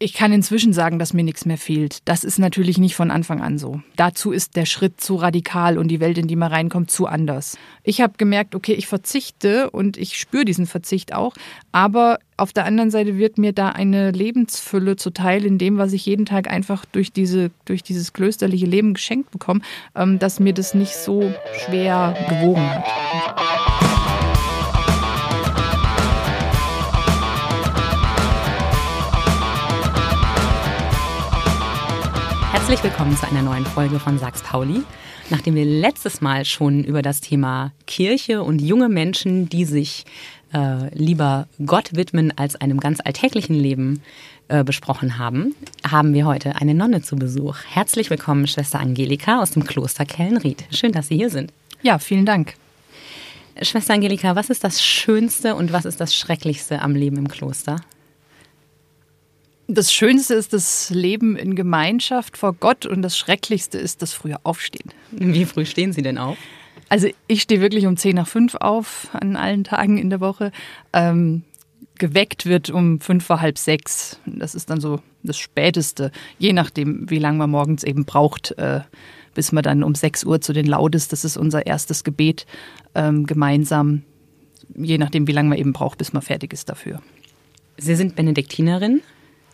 Ich kann inzwischen sagen, dass mir nichts mehr fehlt. Das ist natürlich nicht von Anfang an so. Dazu ist der Schritt zu radikal und die Welt, in die man reinkommt, zu anders. Ich habe gemerkt, okay, ich verzichte und ich spüre diesen Verzicht auch, aber auf der anderen Seite wird mir da eine Lebensfülle zuteil in dem, was ich jeden Tag einfach durch, diese, durch dieses klösterliche Leben geschenkt bekomme, ähm, dass mir das nicht so schwer gewogen hat. Herzlich willkommen zu einer neuen Folge von Sachs Pauli. Nachdem wir letztes Mal schon über das Thema Kirche und junge Menschen, die sich äh, lieber Gott widmen als einem ganz alltäglichen Leben äh, besprochen haben, haben wir heute eine Nonne zu Besuch. Herzlich willkommen, Schwester Angelika aus dem Kloster Kellenried. Schön, dass Sie hier sind. Ja, vielen Dank. Schwester Angelika, was ist das Schönste und was ist das Schrecklichste am Leben im Kloster? Das Schönste ist das Leben in Gemeinschaft vor Gott und das Schrecklichste ist das frühe Aufstehen. Wie früh stehen Sie denn auf? Also ich stehe wirklich um 10 nach 5 auf an allen Tagen in der Woche. Ähm, geweckt wird um fünf vor halb sechs. Das ist dann so das Späteste, je nachdem, wie lange man morgens eben braucht, äh, bis man dann um 6 Uhr zu den Laudes, das ist unser erstes Gebet, ähm, gemeinsam, je nachdem, wie lange man eben braucht, bis man fertig ist dafür. Sie sind Benediktinerin.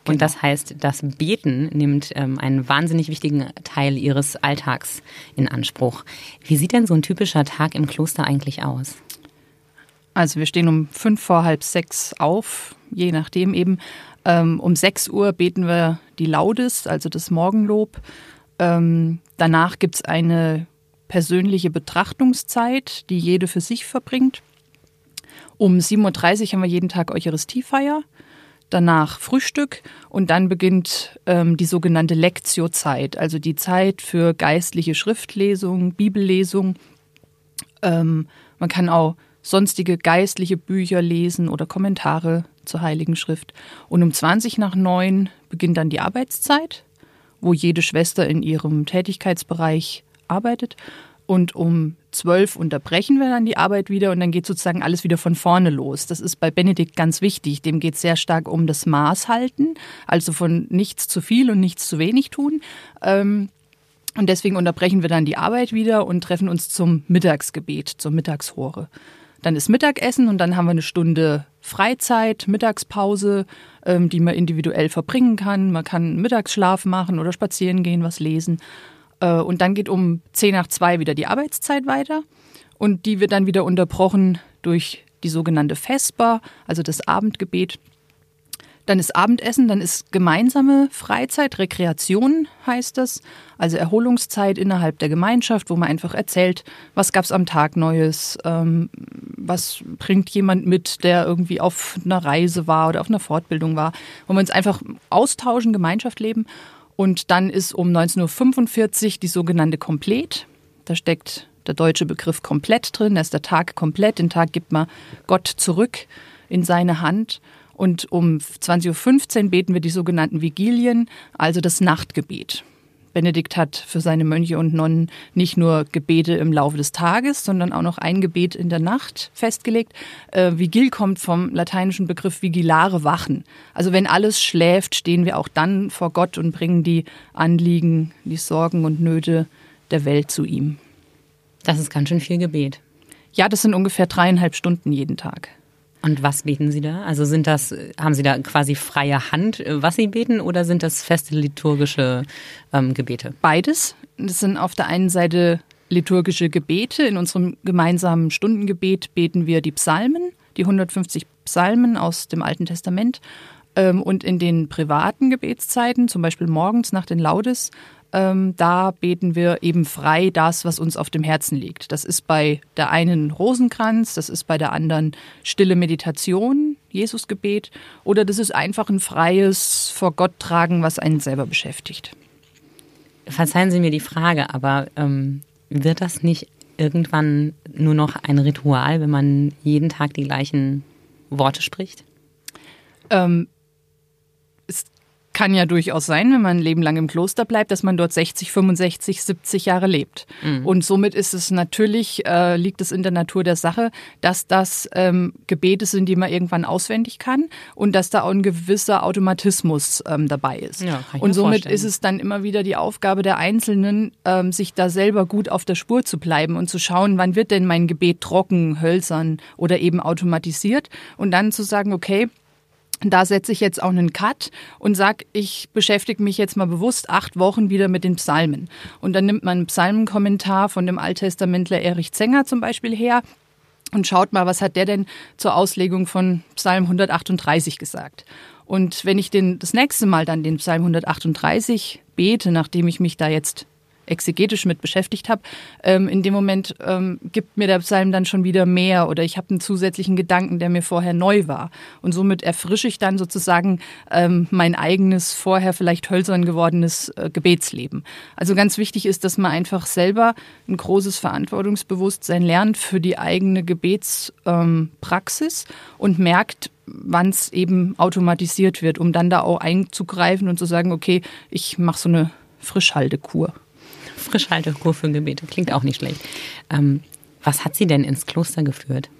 Und das heißt, das Beten nimmt ähm, einen wahnsinnig wichtigen Teil ihres Alltags in Anspruch. Wie sieht denn so ein typischer Tag im Kloster eigentlich aus? Also wir stehen um fünf vor halb sechs auf, je nachdem eben. Ähm, um sechs Uhr beten wir die Laudes, also das Morgenlob. Ähm, danach gibt es eine persönliche Betrachtungszeit, die jede für sich verbringt. Um 7.30 Uhr haben wir jeden Tag Eucharistiefeier danach Frühstück und dann beginnt ähm, die sogenannte Lektiozeit, also die Zeit für geistliche Schriftlesung, Bibellesung. Ähm, man kann auch sonstige geistliche Bücher lesen oder Kommentare zur Heiligen Schrift. Und um 20 nach 9 beginnt dann die Arbeitszeit, wo jede Schwester in ihrem Tätigkeitsbereich arbeitet. Und um zwölf unterbrechen wir dann die Arbeit wieder und dann geht sozusagen alles wieder von vorne los. Das ist bei Benedikt ganz wichtig. Dem geht es sehr stark um das Maß halten, also von nichts zu viel und nichts zu wenig tun. Ähm, und deswegen unterbrechen wir dann die Arbeit wieder und treffen uns zum Mittagsgebet, zur Mittagshore. Dann ist Mittagessen und dann haben wir eine Stunde Freizeit, Mittagspause, ähm, die man individuell verbringen kann. Man kann Mittagsschlaf machen oder spazieren gehen, was lesen. Äh, und dann geht um 10 nach 2 wieder die Arbeitszeit weiter. Und die wird dann wieder unterbrochen durch die sogenannte Vesper, also das Abendgebet. Dann ist Abendessen, dann ist gemeinsame Freizeit, Rekreation heißt das, also Erholungszeit innerhalb der Gemeinschaft, wo man einfach erzählt, was gab es am Tag Neues, ähm, was bringt jemand mit, der irgendwie auf einer Reise war oder auf einer Fortbildung war, wo wir uns einfach austauschen, Gemeinschaft leben. Und dann ist um 19.45 Uhr die sogenannte Komplett. Da steckt der deutsche Begriff komplett drin. Da ist der Tag komplett. Den Tag gibt man Gott zurück in seine Hand. Und um 20.15 Uhr beten wir die sogenannten Vigilien, also das Nachtgebet. Benedikt hat für seine Mönche und Nonnen nicht nur Gebete im Laufe des Tages, sondern auch noch ein Gebet in der Nacht festgelegt. Äh, Vigil kommt vom lateinischen Begriff vigilare Wachen. Also wenn alles schläft, stehen wir auch dann vor Gott und bringen die Anliegen, die Sorgen und Nöte der Welt zu ihm. Das ist ganz schön viel Gebet. Ja, das sind ungefähr dreieinhalb Stunden jeden Tag. Und was beten Sie da? Also sind das, haben Sie da quasi freie Hand, was Sie beten, oder sind das feste liturgische ähm, Gebete? Beides. Das sind auf der einen Seite liturgische Gebete. In unserem gemeinsamen Stundengebet beten wir die Psalmen, die 150 Psalmen aus dem Alten Testament. Ähm, und in den privaten Gebetszeiten, zum Beispiel morgens nach den Laudes, ähm, da beten wir eben frei das, was uns auf dem Herzen liegt. Das ist bei der einen Rosenkranz, das ist bei der anderen stille Meditation, Jesusgebet, oder das ist einfach ein freies vor Gott tragen, was einen selber beschäftigt. Verzeihen Sie mir die Frage, aber ähm, wird das nicht irgendwann nur noch ein Ritual, wenn man jeden Tag die gleichen Worte spricht? Ähm, kann ja durchaus sein, wenn man ein Leben lang im Kloster bleibt, dass man dort 60, 65, 70 Jahre lebt. Mhm. Und somit ist es natürlich, äh, liegt es in der Natur der Sache, dass das ähm, Gebete sind, die man irgendwann auswendig kann und dass da auch ein gewisser Automatismus ähm, dabei ist. Ja, und somit vorstellen. ist es dann immer wieder die Aufgabe der Einzelnen, ähm, sich da selber gut auf der Spur zu bleiben und zu schauen, wann wird denn mein Gebet trocken, hölzern oder eben automatisiert und dann zu sagen, okay, da setze ich jetzt auch einen Cut und sage, ich beschäftige mich jetzt mal bewusst acht Wochen wieder mit den Psalmen. Und dann nimmt man einen Psalmenkommentar von dem Alttestamentler Erich Zenger zum Beispiel her und schaut mal, was hat der denn zur Auslegung von Psalm 138 gesagt. Und wenn ich den, das nächste Mal dann den Psalm 138 bete, nachdem ich mich da jetzt exegetisch mit beschäftigt habe, ähm, in dem Moment ähm, gibt mir der Psalm dann schon wieder mehr oder ich habe einen zusätzlichen Gedanken, der mir vorher neu war. Und somit erfrische ich dann sozusagen ähm, mein eigenes, vorher vielleicht hölzern gewordenes äh, Gebetsleben. Also ganz wichtig ist, dass man einfach selber ein großes Verantwortungsbewusstsein lernt für die eigene Gebetspraxis und merkt, wann es eben automatisiert wird, um dann da auch einzugreifen und zu sagen, okay, ich mache so eine Frischhaltekur. Frischhaltekur für Gebete. Klingt auch nicht schlecht. Ähm, was hat Sie denn ins Kloster geführt?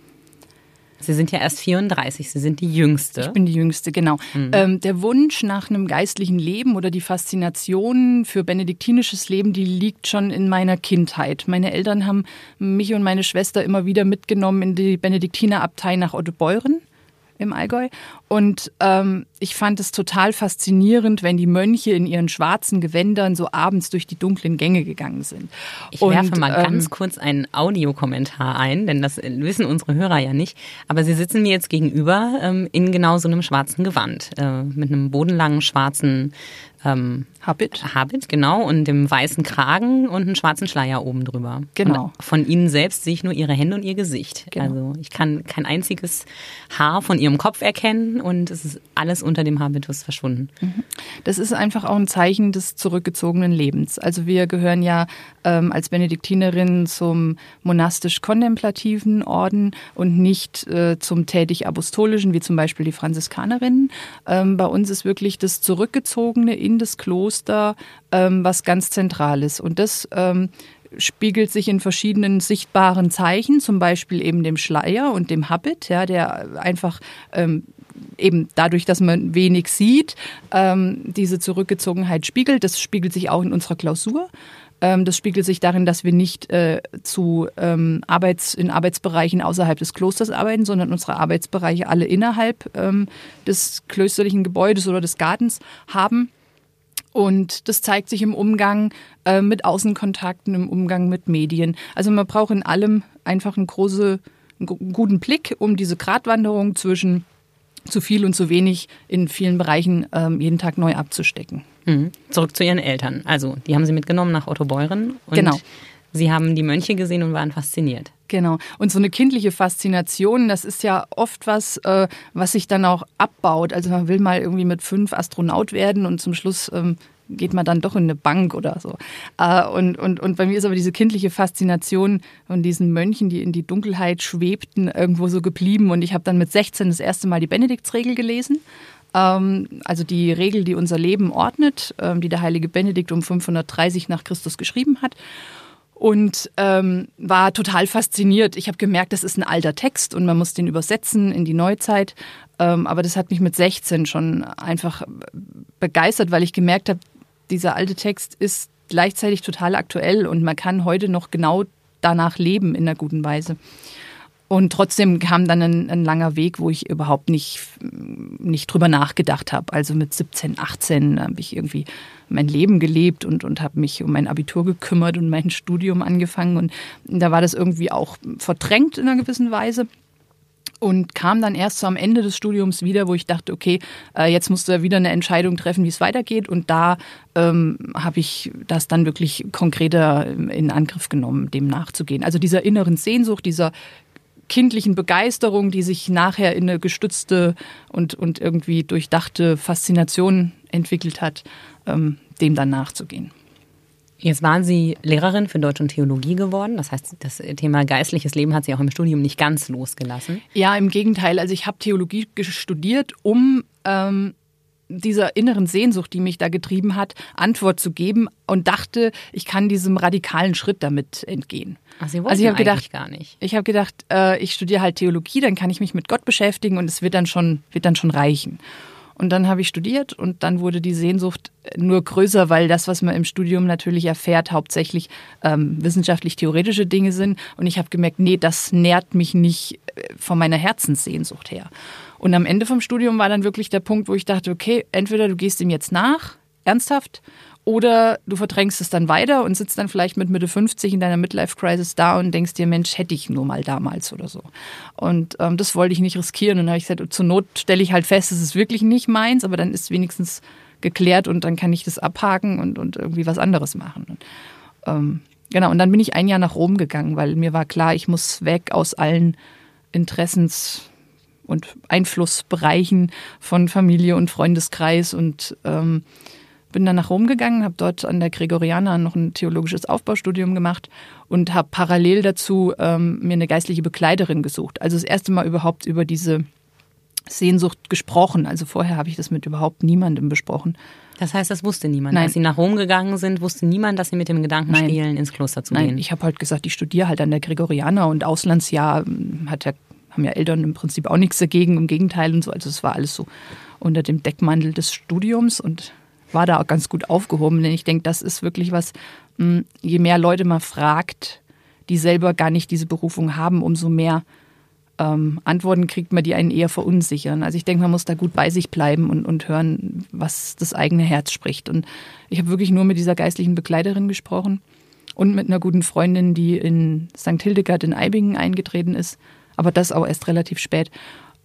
Sie sind ja erst 34, Sie sind die Jüngste. Ich bin die Jüngste, genau. Mhm. Ähm, der Wunsch nach einem geistlichen Leben oder die Faszination für benediktinisches Leben, die liegt schon in meiner Kindheit. Meine Eltern haben mich und meine Schwester immer wieder mitgenommen in die Benediktinerabtei nach Ottobeuren im Allgäu. Und ähm, ich fand es total faszinierend, wenn die Mönche in ihren schwarzen Gewändern so abends durch die dunklen Gänge gegangen sind. Ich und, werfe mal ähm, ganz kurz einen Audiokommentar ein, denn das wissen unsere Hörer ja nicht. Aber sie sitzen mir jetzt gegenüber ähm, in genau so einem schwarzen Gewand, äh, mit einem bodenlangen schwarzen ähm, Habit. Habit, genau, und dem weißen Kragen und einen schwarzen Schleier oben drüber. Genau. Und von ihnen selbst sehe ich nur ihre Hände und ihr Gesicht. Genau. Also ich kann kein einziges Haar von ihrem Kopf erkennen und es ist alles unter dem Habitus verschwunden. Mhm. Das ist einfach auch ein Zeichen des zurückgezogenen Lebens. Also wir gehören ja ähm, als Benediktinerinnen zum monastisch-kontemplativen Orden und nicht äh, zum tätig-apostolischen, wie zum Beispiel die Franziskanerinnen. Ähm, bei uns ist wirklich das Zurückgezogene in das Kloster ähm, was ganz Zentrales. Und das ähm, spiegelt sich in verschiedenen sichtbaren Zeichen, zum Beispiel eben dem Schleier und dem Habit, ja, der einfach ähm, eben dadurch, dass man wenig sieht, ähm, diese Zurückgezogenheit spiegelt. Das spiegelt sich auch in unserer Klausur. Ähm, das spiegelt sich darin, dass wir nicht äh, zu ähm, Arbeits, in Arbeitsbereichen außerhalb des Klosters arbeiten, sondern unsere Arbeitsbereiche alle innerhalb ähm, des klösterlichen Gebäudes oder des Gartens haben. Und das zeigt sich im Umgang äh, mit Außenkontakten, im Umgang mit Medien. Also man braucht in allem einfach einen, große, einen guten Blick, um diese Gratwanderung zwischen zu viel und zu wenig in vielen Bereichen ähm, jeden Tag neu abzustecken. Mhm. Zurück zu Ihren Eltern. Also, die haben Sie mitgenommen nach Otto Beuren. Und genau. Sie haben die Mönche gesehen und waren fasziniert. Genau. Und so eine kindliche Faszination, das ist ja oft was, äh, was sich dann auch abbaut. Also man will mal irgendwie mit fünf Astronaut werden und zum Schluss ähm, geht man dann doch in eine Bank oder so. Äh, und, und, und bei mir ist aber diese kindliche Faszination von diesen Mönchen, die in die Dunkelheit schwebten, irgendwo so geblieben. Und ich habe dann mit 16 das erste Mal die Benediktsregel gelesen ähm, also die Regel, die unser Leben ordnet, ähm, die der heilige Benedikt um 530 nach Christus geschrieben hat und ähm, war total fasziniert. Ich habe gemerkt, das ist ein alter Text und man muss den übersetzen in die Neuzeit. Ähm, aber das hat mich mit 16 schon einfach begeistert, weil ich gemerkt habe, dieser alte Text ist gleichzeitig total aktuell und man kann heute noch genau danach leben in einer guten Weise. Und trotzdem kam dann ein, ein, langer Weg, wo ich überhaupt nicht, nicht drüber nachgedacht habe. Also mit 17, 18 habe ich irgendwie mein Leben gelebt und, und habe mich um mein Abitur gekümmert und mein Studium angefangen. Und da war das irgendwie auch verdrängt in einer gewissen Weise. Und kam dann erst so am Ende des Studiums wieder, wo ich dachte, okay, äh, jetzt musst du wieder eine Entscheidung treffen, wie es weitergeht. Und da ähm, habe ich das dann wirklich konkreter in Angriff genommen, dem nachzugehen. Also dieser inneren Sehnsucht, dieser kindlichen Begeisterung, die sich nachher in eine gestützte und, und irgendwie durchdachte Faszination entwickelt hat, ähm, dem dann nachzugehen. Jetzt waren Sie Lehrerin für Deutsch und Theologie geworden. Das heißt, das Thema geistliches Leben hat Sie auch im Studium nicht ganz losgelassen. Ja, im Gegenteil. Also ich habe Theologie studiert, um ähm, dieser inneren Sehnsucht, die mich da getrieben hat, Antwort zu geben und dachte, ich kann diesem radikalen Schritt damit entgehen. Ach, Sie also ich habe gedacht, gar nicht. Ich habe gedacht, äh, ich studiere halt Theologie, dann kann ich mich mit Gott beschäftigen und es wird dann schon wird dann schon reichen. Und dann habe ich studiert und dann wurde die Sehnsucht nur größer, weil das, was man im Studium natürlich erfährt, hauptsächlich ähm, wissenschaftlich-theoretische Dinge sind. Und ich habe gemerkt, nee, das nährt mich nicht äh, von meiner Herzenssehnsucht her. Und am Ende vom Studium war dann wirklich der Punkt, wo ich dachte, okay, entweder du gehst ihm jetzt nach, ernsthaft, oder du verdrängst es dann weiter und sitzt dann vielleicht mit Mitte 50 in deiner Midlife-Crisis da und denkst dir, Mensch, hätte ich nur mal damals oder so. Und ähm, das wollte ich nicht riskieren. Und dann habe ich gesagt, zur Not stelle ich halt fest, es ist wirklich nicht meins, aber dann ist wenigstens geklärt und dann kann ich das abhaken und, und irgendwie was anderes machen. Und, ähm, genau, und dann bin ich ein Jahr nach Rom gegangen, weil mir war klar, ich muss weg aus allen Interessens- und Einflussbereichen von Familie und Freundeskreis und ähm, bin dann nach Rom gegangen, habe dort an der Gregoriana noch ein theologisches Aufbaustudium gemacht und habe parallel dazu ähm, mir eine geistliche Begleiterin gesucht. Also das erste Mal überhaupt über diese Sehnsucht gesprochen. Also vorher habe ich das mit überhaupt niemandem besprochen. Das heißt, das wusste niemand. Nein. Als Sie nach Rom gegangen sind, wusste niemand, dass Sie mit dem Gedanken Nein. spielen, ins Kloster zu Nein, gehen. Ich habe halt gesagt, ich studiere halt an der Gregoriana und Auslandsjahr hm, hat ja, haben ja Eltern im Prinzip auch nichts dagegen, im Gegenteil und so. Also es war alles so unter dem Deckmantel des Studiums und war da auch ganz gut aufgehoben, denn ich denke, das ist wirklich was, hm, je mehr Leute man fragt, die selber gar nicht diese Berufung haben, umso mehr ähm, Antworten kriegt man, die einen eher verunsichern. Also ich denke, man muss da gut bei sich bleiben und, und hören, was das eigene Herz spricht. Und ich habe wirklich nur mit dieser geistlichen Begleiterin gesprochen und mit einer guten Freundin, die in St. Hildegard in Eibingen eingetreten ist, aber das auch erst relativ spät.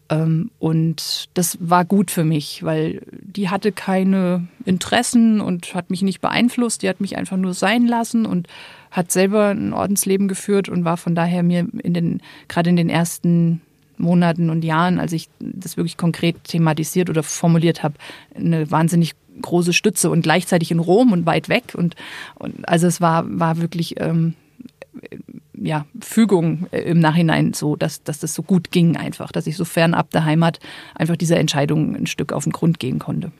Ähm, und das war gut für mich, weil die hatte keine Interessen und hat mich nicht beeinflusst. Die hat mich einfach nur sein lassen und hat selber ein Ordensleben geführt und war von daher mir in den, gerade in den ersten Monaten und Jahren, als ich das wirklich konkret thematisiert oder formuliert habe, eine wahnsinnig große Stütze und gleichzeitig in Rom und weit weg. Und, und also es war, war wirklich ähm, ja, Fügung äh, im Nachhinein so, dass, dass das so gut ging einfach, dass ich so fernab der Heimat einfach dieser Entscheidung ein Stück auf den Grund gehen konnte.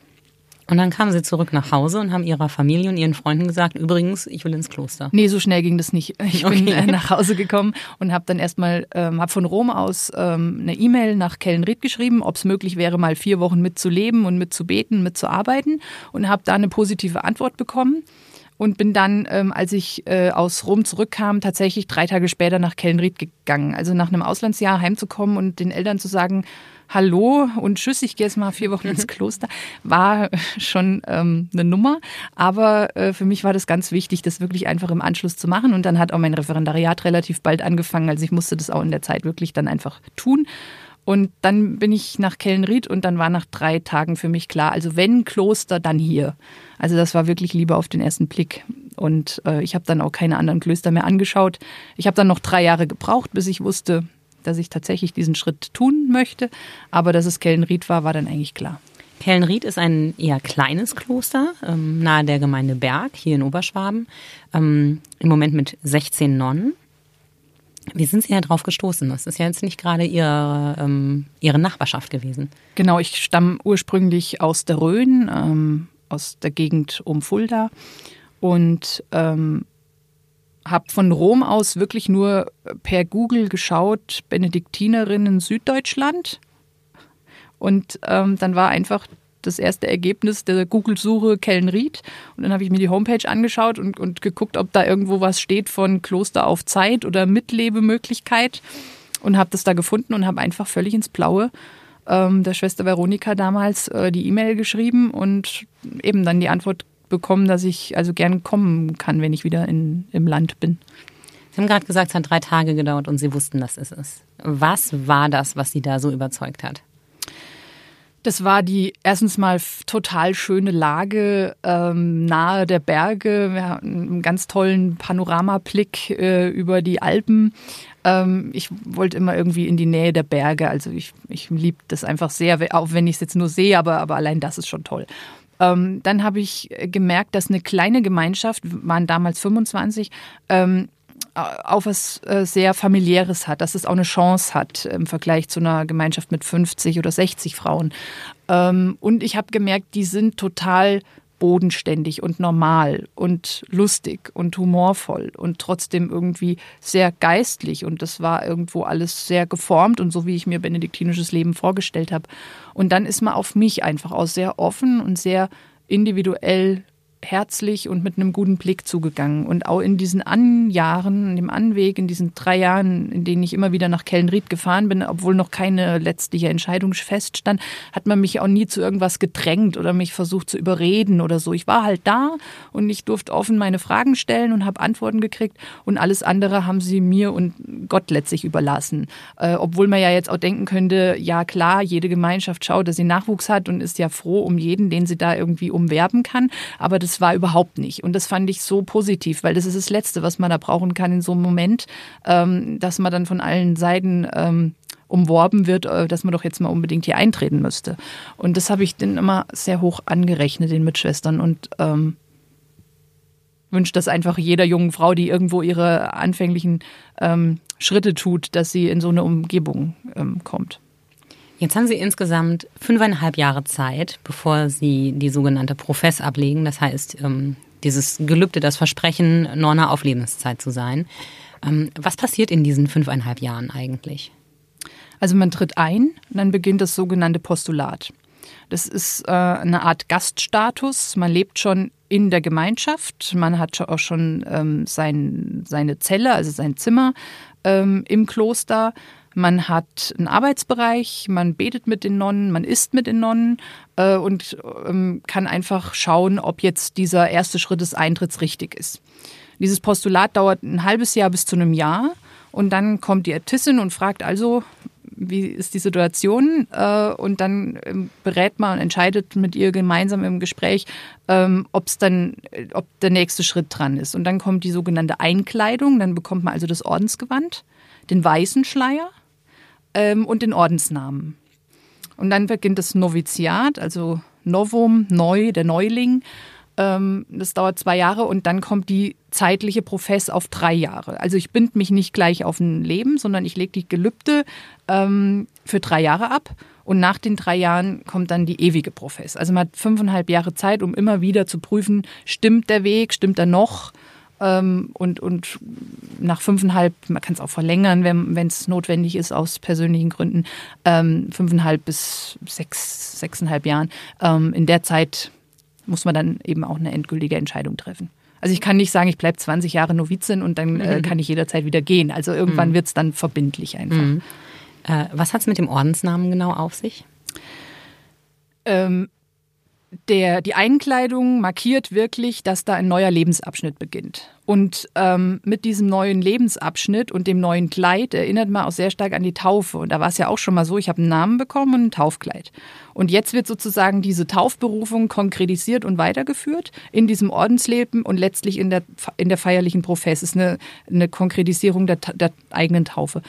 Und dann kamen sie zurück nach Hause und haben ihrer Familie und ihren Freunden gesagt, übrigens, ich will ins Kloster. Nee, so schnell ging das nicht. Ich bin okay. Äh, nach Hause gekommen und habe dann erstmal, ähm, habe von Rom aus ähm, eine E-Mail nach Kellenried geschrieben, ob es möglich wäre, mal vier Wochen mitzuleben und mitzubeten, mitzuarbeiten und habe da eine positive Antwort bekommen und bin dann, ähm, als ich äh, aus Rom zurückkam, tatsächlich drei Tage später nach Kellenried gegangen. Also nach einem Auslandsjahr heimzukommen und den Eltern zu sagen, Hallo und Tschüss, ich gehe jetzt mal vier Wochen ins Kloster, war schon ähm, eine Nummer. Aber äh, für mich war das ganz wichtig, das wirklich einfach im Anschluss zu machen. Und dann hat auch mein Referendariat relativ bald angefangen. Also ich musste das auch in der Zeit wirklich dann einfach tun. Und dann bin ich nach Kellenried und dann war nach drei Tagen für mich klar, also wenn Kloster, dann hier. Also das war wirklich lieber auf den ersten Blick. Und äh, ich habe dann auch keine anderen Klöster mehr angeschaut. Ich habe dann noch drei Jahre gebraucht, bis ich wusste, dass ich tatsächlich diesen Schritt tun möchte. Aber dass es Kellenried war, war dann eigentlich klar. Kellenried ist ein eher kleines Kloster ähm, nahe der Gemeinde Berg hier in Oberschwaben. Ähm, Im Moment mit 16 Nonnen. Wie sind Sie ja drauf gestoßen? Das ist ja jetzt nicht gerade Ihre, ähm, Ihre Nachbarschaft gewesen. Genau, ich stamme ursprünglich aus der Rhön, ähm, aus der Gegend um Fulda und ähm, habe von Rom aus wirklich nur per Google geschaut, Benediktinerinnen Süddeutschland. Und ähm, dann war einfach das erste Ergebnis der Google-Suche Kellenried. Und dann habe ich mir die Homepage angeschaut und, und geguckt, ob da irgendwo was steht von Kloster auf Zeit oder Mitlebemöglichkeit. Und habe das da gefunden und habe einfach völlig ins Blaue ähm, der Schwester Veronika damals äh, die E-Mail geschrieben und eben dann die Antwort bekommen, dass ich also gern kommen kann, wenn ich wieder in, im Land bin. Sie haben gerade gesagt, es hat drei Tage gedauert und Sie wussten, dass es ist. Was war das, was Sie da so überzeugt hat? Das war die erstens mal total schöne Lage ähm, nahe der Berge. Wir hatten einen ganz tollen Panoramablick äh, über die Alpen. Ähm, ich wollte immer irgendwie in die Nähe der Berge. Also ich, ich liebe das einfach sehr, auch wenn ich es jetzt nur sehe, aber, aber allein das ist schon toll. Ähm, dann habe ich gemerkt, dass eine kleine Gemeinschaft, waren damals 25, ähm, auch was äh, sehr familiäres hat, dass es auch eine Chance hat im Vergleich zu einer Gemeinschaft mit 50 oder 60 Frauen. Ähm, und ich habe gemerkt, die sind total bodenständig und normal und lustig und humorvoll und trotzdem irgendwie sehr geistlich. Und das war irgendwo alles sehr geformt und so, wie ich mir benediktinisches Leben vorgestellt habe. Und dann ist man auf mich einfach aus sehr offen und sehr individuell herzlich und mit einem guten Blick zugegangen. Und auch in diesen Anjahren, in dem Anweg, in diesen drei Jahren, in denen ich immer wieder nach Kellenried gefahren bin, obwohl noch keine letztliche Entscheidung feststand, hat man mich auch nie zu irgendwas gedrängt oder mich versucht zu überreden oder so. Ich war halt da und ich durfte offen meine Fragen stellen und habe Antworten gekriegt und alles andere haben sie mir und Gott letztlich überlassen. Äh, obwohl man ja jetzt auch denken könnte, ja klar, jede Gemeinschaft schaut, dass sie Nachwuchs hat und ist ja froh um jeden, den sie da irgendwie umwerben kann. Aber das das war überhaupt nicht. Und das fand ich so positiv, weil das ist das Letzte, was man da brauchen kann in so einem Moment, ähm, dass man dann von allen Seiten ähm, umworben wird, äh, dass man doch jetzt mal unbedingt hier eintreten müsste. Und das habe ich dann immer sehr hoch angerechnet, den Mitschwestern. Und ähm, wünscht das einfach jeder jungen Frau, die irgendwo ihre anfänglichen ähm, Schritte tut, dass sie in so eine Umgebung ähm, kommt. Jetzt haben Sie insgesamt fünfeinhalb Jahre Zeit, bevor Sie die sogenannte Profess ablegen. Das heißt, ähm, dieses Gelübde, das Versprechen, Nonna auf Lebenszeit zu sein. Ähm, was passiert in diesen fünfeinhalb Jahren eigentlich? Also man tritt ein dann beginnt das sogenannte Postulat. Das ist äh, eine Art Gaststatus. Man lebt schon in der Gemeinschaft. Man hat auch schon ähm, sein, seine Zelle, also sein Zimmer im Kloster. Man hat einen Arbeitsbereich, man betet mit den Nonnen, man isst mit den Nonnen äh, und ähm, kann einfach schauen, ob jetzt dieser erste Schritt des Eintritts richtig ist. Dieses Postulat dauert ein halbes Jahr bis zu einem Jahr und dann kommt die Äbtissin und fragt also, wie ist die Situation? Äh, und dann ähm, berät man und entscheidet mit ihr gemeinsam im Gespräch, ähm, ob es dann, ob der nächste Schritt dran ist. Und dann kommt die sogenannte Einkleidung, dann bekommt man also das Ordensgewand, den weißen Schleier ähm, und den Ordensnamen. Und dann beginnt das Noviziat, also Novum, neu, der Neuling. Ähm, das dauert zwei Jahre und dann kommt die zeitliche Profess auf drei Jahre. Also ich binde mich nicht gleich auf ein Leben, sondern ich lege die Gelübde ähm, für drei Jahre ab. Und nach den drei Jahren kommt dann die ewige Profess. Also man hat fünfeinhalb Jahre Zeit, um immer wieder zu prüfen, stimmt der Weg, stimmt er noch? Ähm, und, und nach fünfeinhalb, man kann es auch verlängern, wenn es notwendig ist, aus persönlichen Gründen, ähm, fünfeinhalb bis sechs, sechseinhalb Jahren. Ähm, in der Zeit muss man dann eben auch eine endgültige Entscheidung treffen. Also ich kann nicht sagen, ich bleibe 20 Jahre Novizin und dann äh, mhm. kann ich jederzeit wieder gehen. Also irgendwann mhm. wird es dann verbindlich einfach. Mhm. Äh, was hat es mit dem Ordensnamen genau auf sich? Ähm, der, die Einkleidung markiert wirklich, dass da ein neuer Lebensabschnitt beginnt. Und ähm, mit diesem neuen Lebensabschnitt und dem neuen Kleid erinnert man auch sehr stark an die Taufe. Und da war es ja auch schon mal so, ich habe einen Namen bekommen und ein Taufkleid. Und jetzt wird sozusagen diese Taufberufung konkretisiert und weitergeführt in diesem Ordensleben und letztlich in der, in der feierlichen Profess. Es ist eine, eine Konkretisierung der, der eigenen Taufe.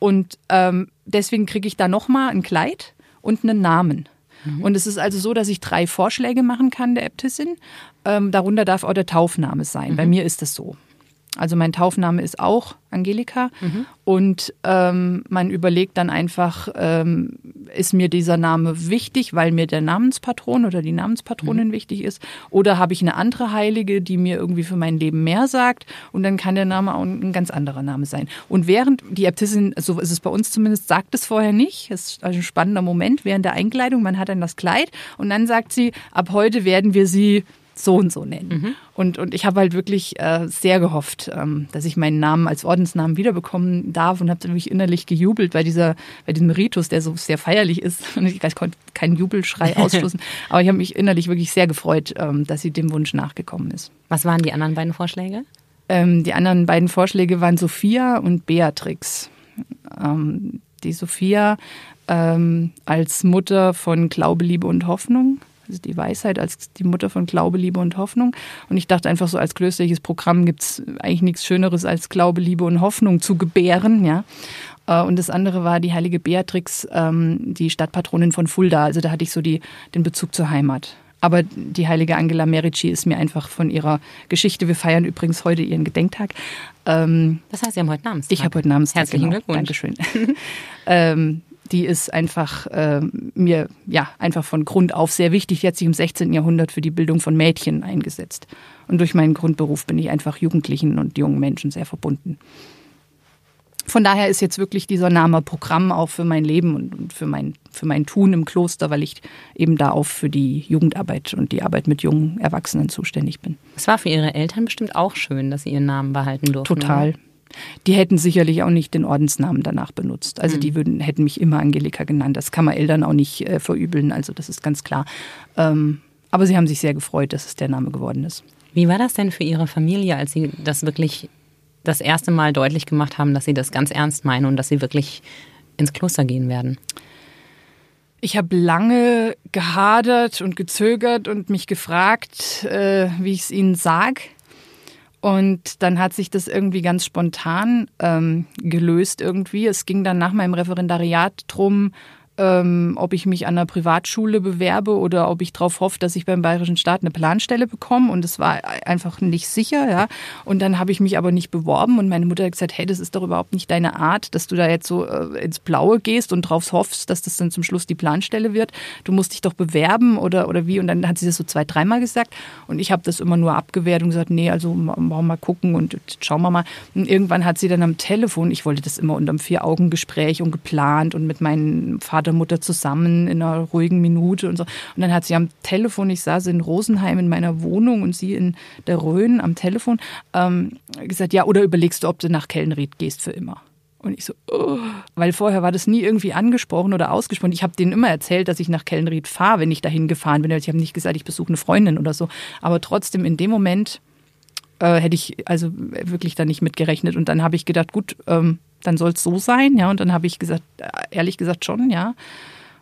Und ähm, deswegen kriege ich da nochmal ein Kleid und einen Namen. Mhm. Und es ist also so, dass ich drei Vorschläge machen kann der Äbtissin. Ähm, darunter darf auch der Taufname sein. Mhm. Bei mir ist das so. Also mein Taufname ist auch Angelika. Mhm. Und ähm, man überlegt dann einfach, ähm, ist mir dieser Name wichtig, weil mir der Namenspatron oder die Namenspatronin mhm. wichtig ist? Oder habe ich eine andere Heilige, die mir irgendwie für mein Leben mehr sagt? Und dann kann der Name auch ein ganz anderer Name sein. Und während die Äbtissin, so ist es bei uns zumindest, sagt es vorher nicht. Das ist ein spannender Moment während der Einkleidung. Man hat dann das Kleid und dann sagt sie, ab heute werden wir sie so und so nennen. Mhm. Und, und ich habe halt wirklich äh, sehr gehofft, ähm, dass ich meinen Namen als Ordensnamen wiederbekommen darf und habe wirklich innerlich gejubelt bei, dieser, bei diesem Ritus, der so sehr feierlich ist. Und ich konnte keinen Jubelschrei ausstoßen, aber ich habe mich innerlich wirklich sehr gefreut, ähm, dass sie dem Wunsch nachgekommen ist. Was waren die anderen beiden Vorschläge? Ähm, die anderen beiden Vorschläge waren Sophia und Beatrix. Ähm, die Sophia ähm, als Mutter von Glaube, Liebe und Hoffnung die Weisheit als die Mutter von Glaube, Liebe und Hoffnung. Und ich dachte einfach so, als klösterliches Programm gibt es eigentlich nichts Schöneres als Glaube, Liebe und Hoffnung zu gebären, ja. Äh, und das andere war die heilige Beatrix, ähm, die Stadtpatronin von Fulda. Also da hatte ich so die, den Bezug zur Heimat. Aber die heilige Angela Merici ist mir einfach von ihrer Geschichte. Wir feiern übrigens heute ihren Gedenktag. Ähm, das heißt, Sie haben heute Namenstag. Ich habe heute Namenstag. Herzlichen genau. Glückwunsch. Dankeschön. ähm, die ist einfach äh, mir ja einfach von Grund auf sehr wichtig. Die hat sich im 16. Jahrhundert für die Bildung von Mädchen eingesetzt. Und durch meinen Grundberuf bin ich einfach Jugendlichen und jungen Menschen sehr verbunden. Von daher ist jetzt wirklich dieser Name Programm auch für mein Leben und für mein, für mein Tun im Kloster, weil ich eben da auch für die Jugendarbeit und die Arbeit mit jungen Erwachsenen zuständig bin. Es war für Ihre Eltern bestimmt auch schön, dass Sie Ihren Namen behalten durften. Total. Oder? Die hätten sicherlich auch nicht den Ordensnamen danach benutzt. Also mhm. die würden, hätten mich immer Angelika genannt. Das kann man Eltern auch nicht äh, verübeln. Also das ist ganz klar. Ähm, aber sie haben sich sehr gefreut, dass es der Name geworden ist. Wie war das denn für Ihre Familie, als Sie das wirklich das erste Mal deutlich gemacht haben, dass Sie das ganz ernst meinen und dass Sie wirklich ins Kloster gehen werden? Ich habe lange gehadert und gezögert und mich gefragt, äh, wie ich es Ihnen sage. Und dann hat sich das irgendwie ganz spontan ähm, gelöst irgendwie. Es ging dann nach meinem Referendariat drum, ähm, ob ich mich an einer Privatschule bewerbe oder ob ich darauf hoffe, dass ich beim Bayerischen Staat eine Planstelle bekomme. Und es war einfach nicht sicher. Ja. Und dann habe ich mich aber nicht beworben und meine Mutter hat gesagt, hey, das ist doch überhaupt nicht deine Art, dass du da jetzt so äh, ins Blaue gehst und drauf hoffst, dass das dann zum Schluss die Planstelle wird. Du musst dich doch bewerben oder, oder wie. Und dann hat sie das so zwei, dreimal gesagt. Und ich habe das immer nur abgewehrt und gesagt, nee, also mal, mal gucken und schauen wir mal. Und irgendwann hat sie dann am Telefon, ich wollte das immer unter einem Vier-Augen-Gespräch und geplant und mit meinem Vater Vater, Mutter zusammen in einer ruhigen Minute und so. Und dann hat sie am Telefon, ich saß in Rosenheim in meiner Wohnung und sie in der Rhön am Telefon, ähm, gesagt, ja, oder überlegst du, ob du nach Kellenried gehst für immer? Und ich so, oh, weil vorher war das nie irgendwie angesprochen oder ausgesprochen. Ich habe denen immer erzählt, dass ich nach Kellenried fahre, wenn ich dahin gefahren bin. Ich habe nicht gesagt, ich besuche eine Freundin oder so. Aber trotzdem in dem Moment äh, hätte ich also wirklich da nicht mitgerechnet. Und dann habe ich gedacht, gut, ähm, dann soll es so sein, ja. Und dann habe ich gesagt, ehrlich gesagt schon, ja.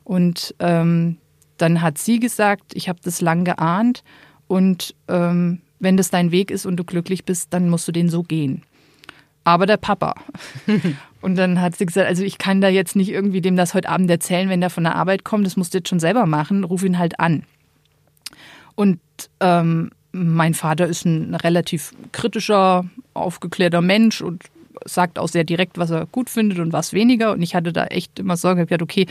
Und ähm, dann hat sie gesagt, ich habe das lang geahnt und ähm, wenn das dein Weg ist und du glücklich bist, dann musst du den so gehen. Aber der Papa. und dann hat sie gesagt, also ich kann da jetzt nicht irgendwie dem das heute Abend erzählen, wenn der von der Arbeit kommt, das musst du jetzt schon selber machen, ruf ihn halt an. Und ähm, mein Vater ist ein relativ kritischer, aufgeklärter Mensch und sagt auch sehr direkt, was er gut findet und was weniger. Und ich hatte da echt immer Sorge, ich habe gedacht, okay,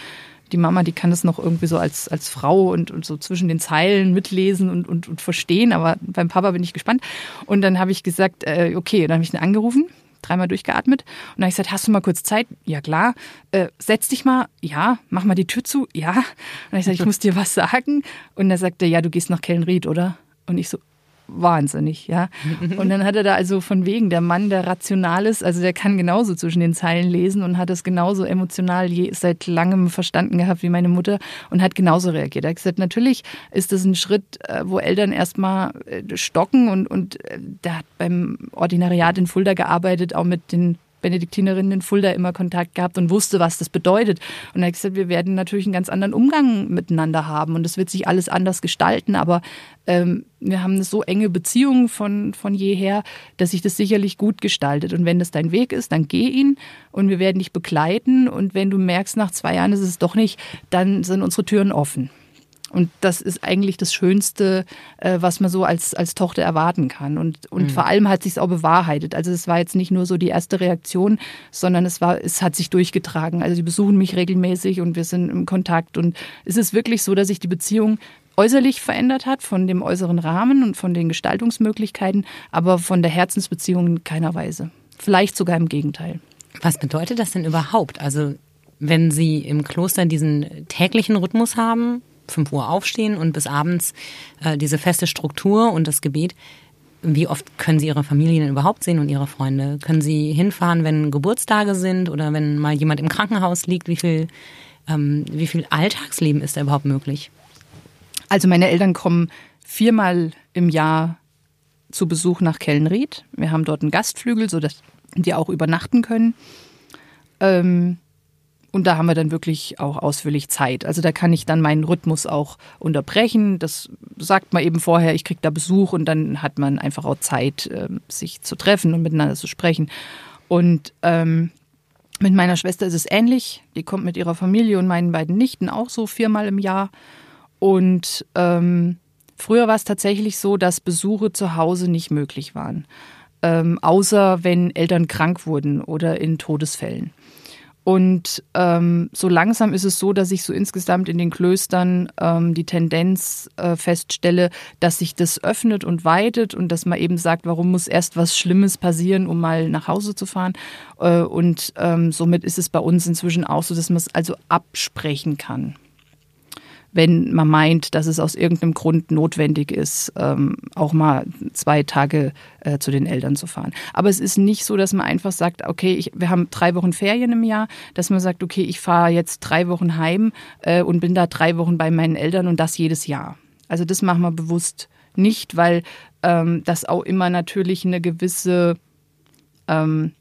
die Mama, die kann das noch irgendwie so als, als Frau und, und so zwischen den Zeilen mitlesen und, und, und verstehen, aber beim Papa bin ich gespannt. Und dann habe ich gesagt, äh, okay, dann habe ich ihn angerufen, dreimal durchgeatmet und dann habe ich gesagt, hast du mal kurz Zeit? Ja, klar. Äh, setz dich mal. Ja. Mach mal die Tür zu. Ja. Und dann habe ich gesagt, ich muss dir was sagen. Und er sagte, ja, du gehst nach Kellenried, oder? Und ich so, wahnsinnig, ja. Und dann hat er da also von wegen, der Mann, der rational ist, also der kann genauso zwischen den Zeilen lesen und hat es genauso emotional je, seit langem verstanden gehabt wie meine Mutter und hat genauso reagiert. Er hat gesagt, natürlich ist das ein Schritt, äh, wo Eltern erstmal äh, stocken und, und äh, der hat beim Ordinariat in Fulda gearbeitet, auch mit den Benediktinerinnen in Fulda immer Kontakt gehabt und wusste, was das bedeutet. Und er hat gesagt, wir werden natürlich einen ganz anderen Umgang miteinander haben und es wird sich alles anders gestalten, aber ähm, wir haben eine so enge Beziehung von, von jeher, dass sich das sicherlich gut gestaltet. Und wenn das dein Weg ist, dann geh ihn und wir werden dich begleiten. Und wenn du merkst, nach zwei Jahren ist es doch nicht, dann sind unsere Türen offen. Und das ist eigentlich das Schönste, äh, was man so als, als Tochter erwarten kann. Und, und mhm. vor allem hat sich auch bewahrheitet. Also es war jetzt nicht nur so die erste Reaktion, sondern es war, es hat sich durchgetragen. Also sie besuchen mich regelmäßig und wir sind im Kontakt. Und es ist wirklich so, dass sich die Beziehung äußerlich verändert hat, von dem äußeren Rahmen und von den Gestaltungsmöglichkeiten, aber von der Herzensbeziehung in keiner Weise. Vielleicht sogar im Gegenteil. Was bedeutet das denn überhaupt? Also wenn Sie im Kloster diesen täglichen Rhythmus haben, 5 Uhr aufstehen und bis abends äh, diese feste Struktur und das Gebet. Wie oft können Sie Ihre Familie denn überhaupt sehen und Ihre Freunde? Können Sie hinfahren, wenn Geburtstage sind oder wenn mal jemand im Krankenhaus liegt? Wie viel, ähm, wie viel Alltagsleben ist da überhaupt möglich? Also meine Eltern kommen viermal im Jahr zu Besuch nach Kellenried. Wir haben dort einen Gastflügel, sodass die auch übernachten können. Ähm, und da haben wir dann wirklich auch ausführlich Zeit. Also da kann ich dann meinen Rhythmus auch unterbrechen. Das sagt man eben vorher, ich kriege da Besuch und dann hat man einfach auch Zeit, ähm, sich zu treffen und miteinander zu sprechen. Und ähm, mit meiner Schwester ist es ähnlich. Die kommt mit ihrer Familie und meinen beiden Nichten auch so viermal im Jahr. Und ähm, früher war es tatsächlich so, dass Besuche zu Hause nicht möglich waren. Ähm, außer wenn Eltern krank wurden oder in Todesfällen. Und ähm, so langsam ist es so, dass ich so insgesamt in den Klöstern ähm, die Tendenz äh, feststelle, dass sich das öffnet und weitet und dass man eben sagt, warum muss erst was Schlimmes passieren, um mal nach Hause zu fahren. Äh, und ähm, somit ist es bei uns inzwischen auch so, dass man es also absprechen kann wenn man meint, dass es aus irgendeinem Grund notwendig ist, ähm, auch mal zwei Tage äh, zu den Eltern zu fahren. Aber es ist nicht so, dass man einfach sagt, okay, ich, wir haben drei Wochen Ferien im Jahr, dass man sagt, okay, ich fahre jetzt drei Wochen heim äh, und bin da drei Wochen bei meinen Eltern und das jedes Jahr. Also das machen wir bewusst nicht, weil ähm, das auch immer natürlich eine gewisse ähm,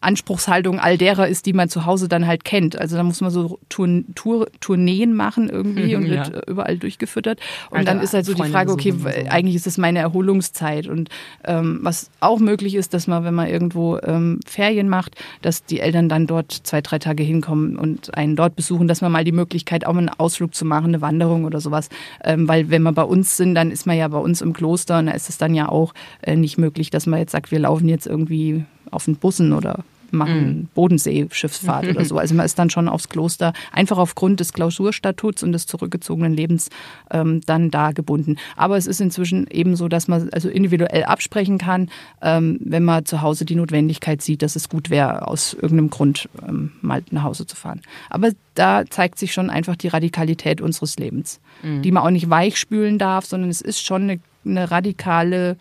Anspruchshaltung all derer ist, die man zu Hause dann halt kennt. Also da muss man so Tour, Tour, Tourneen machen irgendwie und wird ja. überall durchgefüttert. Und Alter, dann ist halt so Freunde die Frage, okay, so. eigentlich ist es meine Erholungszeit. Und ähm, was auch möglich ist, dass man, wenn man irgendwo ähm, Ferien macht, dass die Eltern dann dort zwei, drei Tage hinkommen und einen dort besuchen, dass man mal die Möglichkeit, auch mal einen Ausflug zu machen, eine Wanderung oder sowas. Ähm, weil wenn wir bei uns sind, dann ist man ja bei uns im Kloster und da ist es dann ja auch äh, nicht möglich, dass man jetzt sagt, wir laufen jetzt irgendwie auf den Bussen oder machen mhm. Bodenseeschiffsfahrt oder so. Also man ist dann schon aufs Kloster einfach aufgrund des Klausurstatuts und des zurückgezogenen Lebens ähm, dann da gebunden. Aber es ist inzwischen eben so, dass man also individuell absprechen kann, ähm, wenn man zu Hause die Notwendigkeit sieht, dass es gut wäre, aus irgendeinem Grund ähm, mal nach Hause zu fahren. Aber da zeigt sich schon einfach die Radikalität unseres Lebens, mhm. die man auch nicht weichspülen darf, sondern es ist schon eine, eine radikale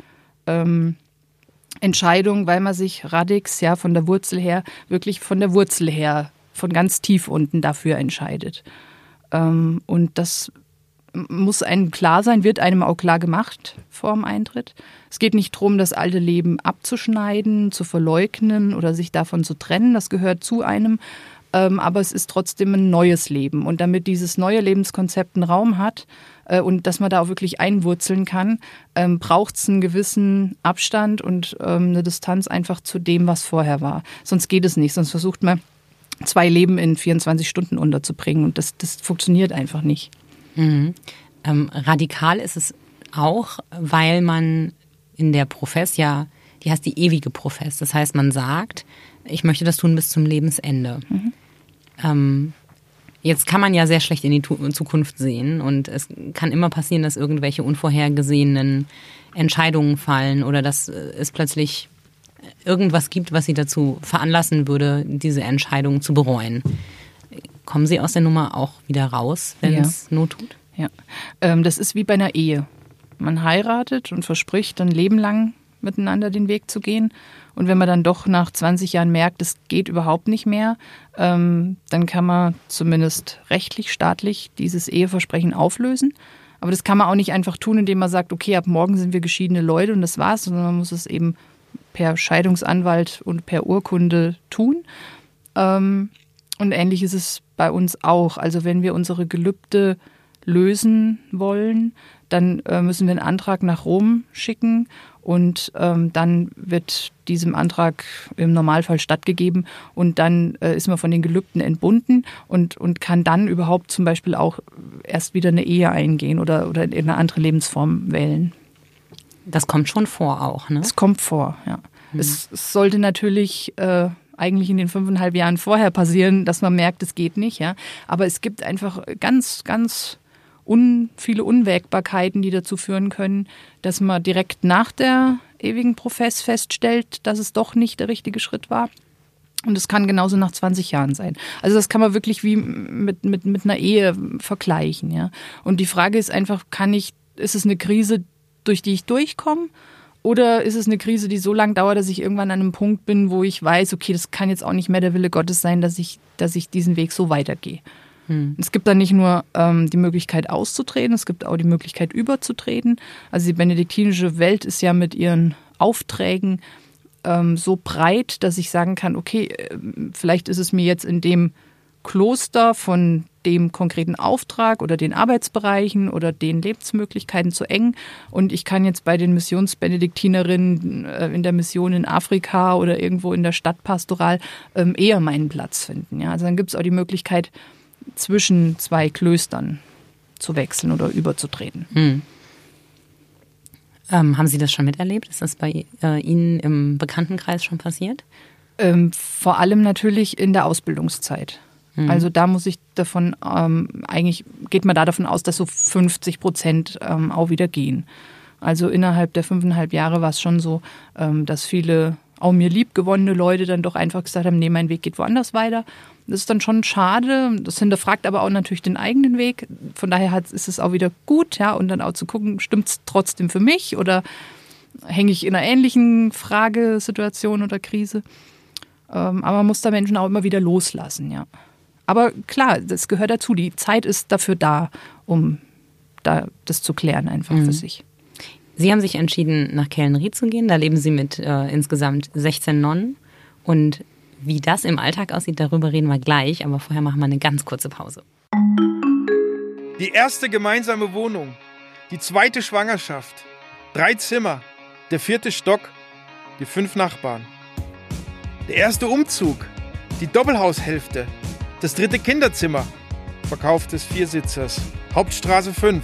ähm, Entscheidung, weil man sich Radix ja von der Wurzel her, wirklich von der Wurzel her, von ganz tief unten dafür entscheidet. Ähm, und das muss einem klar sein, wird einem auch klar gemacht vor dem Eintritt. Es geht nicht darum, das alte Leben abzuschneiden, zu verleugnen oder sich davon zu trennen. Das gehört zu einem. Ähm, aber es ist trotzdem ein neues Leben. Und damit dieses neue Lebenskonzept einen Raum hat, äh, und dass man da auch wirklich einwurzeln kann, ähm, braucht es einen gewissen Abstand und ähm, eine Distanz einfach zu dem, was vorher war. Sonst geht es nicht, sonst versucht man zwei Leben in 24 Stunden unterzubringen und das, das funktioniert einfach nicht. Mhm. Ähm, radikal ist es auch, weil man in der Profess ja, die heißt die ewige Profess. Das heißt, man sagt, ich möchte das tun bis zum Lebensende. Mhm. Ähm, Jetzt kann man ja sehr schlecht in die Zukunft sehen und es kann immer passieren, dass irgendwelche unvorhergesehenen Entscheidungen fallen oder dass es plötzlich irgendwas gibt, was sie dazu veranlassen würde, diese Entscheidung zu bereuen. Kommen Sie aus der Nummer auch wieder raus, wenn ja. es Not tut? Ja, ähm, das ist wie bei einer Ehe. Man heiratet und verspricht ein Leben lang miteinander den Weg zu gehen. Und wenn man dann doch nach 20 Jahren merkt, es geht überhaupt nicht mehr, ähm, dann kann man zumindest rechtlich, staatlich dieses Eheversprechen auflösen. Aber das kann man auch nicht einfach tun, indem man sagt, okay, ab morgen sind wir geschiedene Leute und das war's, sondern man muss es eben per Scheidungsanwalt und per Urkunde tun. Ähm, und ähnlich ist es bei uns auch. Also wenn wir unsere Gelübde lösen wollen, dann äh, müssen wir einen Antrag nach Rom schicken und ähm, dann wird diesem Antrag im Normalfall stattgegeben und dann äh, ist man von den Gelübden entbunden und, und kann dann überhaupt zum Beispiel auch erst wieder eine Ehe eingehen oder, oder in eine andere Lebensform wählen. Das kommt schon vor auch, ne? Es kommt vor, ja. Mhm. Es, es, sollte natürlich äh, eigentlich in den fünfeinhalb Jahren vorher passieren, dass man merkt, es geht nicht, ja. Aber es gibt einfach ganz, ganz un, viele Unwägbarkeiten, die dazu führen können, dass man direkt nach der ewigen Profess feststellt, dass es doch nicht der richtige Schritt war. Und es kann genauso nach 20 Jahren sein. Also das kann man wirklich wie mit, mit, mit einer Ehe vergleichen. Ja? Und die Frage ist einfach, kann ich, ist es eine Krise, durch die ich durchkomme? Oder ist es eine Krise, die so lange dauert, dass ich irgendwann an einem Punkt bin, wo ich weiß, okay, das kann jetzt auch nicht mehr der Wille Gottes sein, dass ich, dass ich diesen Weg so weitergehe. Hm. Es gibt dann nicht nur ähm, die Möglichkeit auszutreten, es gibt auch die Möglichkeit überzutreten. Also die benediktinische Welt ist ja mit ihren Aufträgen ähm, so breit, dass ich sagen kann, okay, äh, vielleicht ist es mir jetzt in dem Kloster von dem konkreten Auftrag oder den Arbeitsbereichen oder den Lebensmöglichkeiten zu eng. Und ich kann jetzt bei den Missionsbenediktinerinnen äh, in der Mission in Afrika oder irgendwo in der Stadtpastoral ähm, eher meinen Platz finden. Ja? Also dann gibt es auch die Möglichkeit, zwischen zwei Klöstern zu wechseln oder überzutreten. Hm. Ähm, haben Sie das schon miterlebt? Ist das bei äh, Ihnen im Bekanntenkreis schon passiert? Ähm, vor allem natürlich in der Ausbildungszeit. Mhm. Also da muss ich davon, ähm, eigentlich geht man da davon aus, dass so 50 Prozent ähm, auch wieder gehen. Also innerhalb der fünfeinhalb Jahre war es schon so, ähm, dass viele auch mir liebgewonnene Leute dann doch einfach gesagt haben, nee, mein Weg geht woanders weiter. Das ist dann schon schade. Das hinterfragt aber auch natürlich den eigenen Weg. Von daher ist es auch wieder gut, ja, und dann auch zu gucken, stimmt es trotzdem für mich oder hänge ich in einer ähnlichen Fragesituation oder Krise. Ähm, aber man muss da Menschen auch immer wieder loslassen, ja. Aber klar, das gehört dazu. Die Zeit ist dafür da, um da das zu klären, einfach mhm. für sich. Sie haben sich entschieden, nach Kellenried zu gehen. Da leben Sie mit äh, insgesamt 16 Nonnen. Und wie das im Alltag aussieht, darüber reden wir gleich. Aber vorher machen wir eine ganz kurze Pause. Die erste gemeinsame Wohnung, die zweite Schwangerschaft, drei Zimmer, der vierte Stock, die fünf Nachbarn. Der erste Umzug, die Doppelhaushälfte, das dritte Kinderzimmer, Verkauf des Viersitzers, Hauptstraße 5.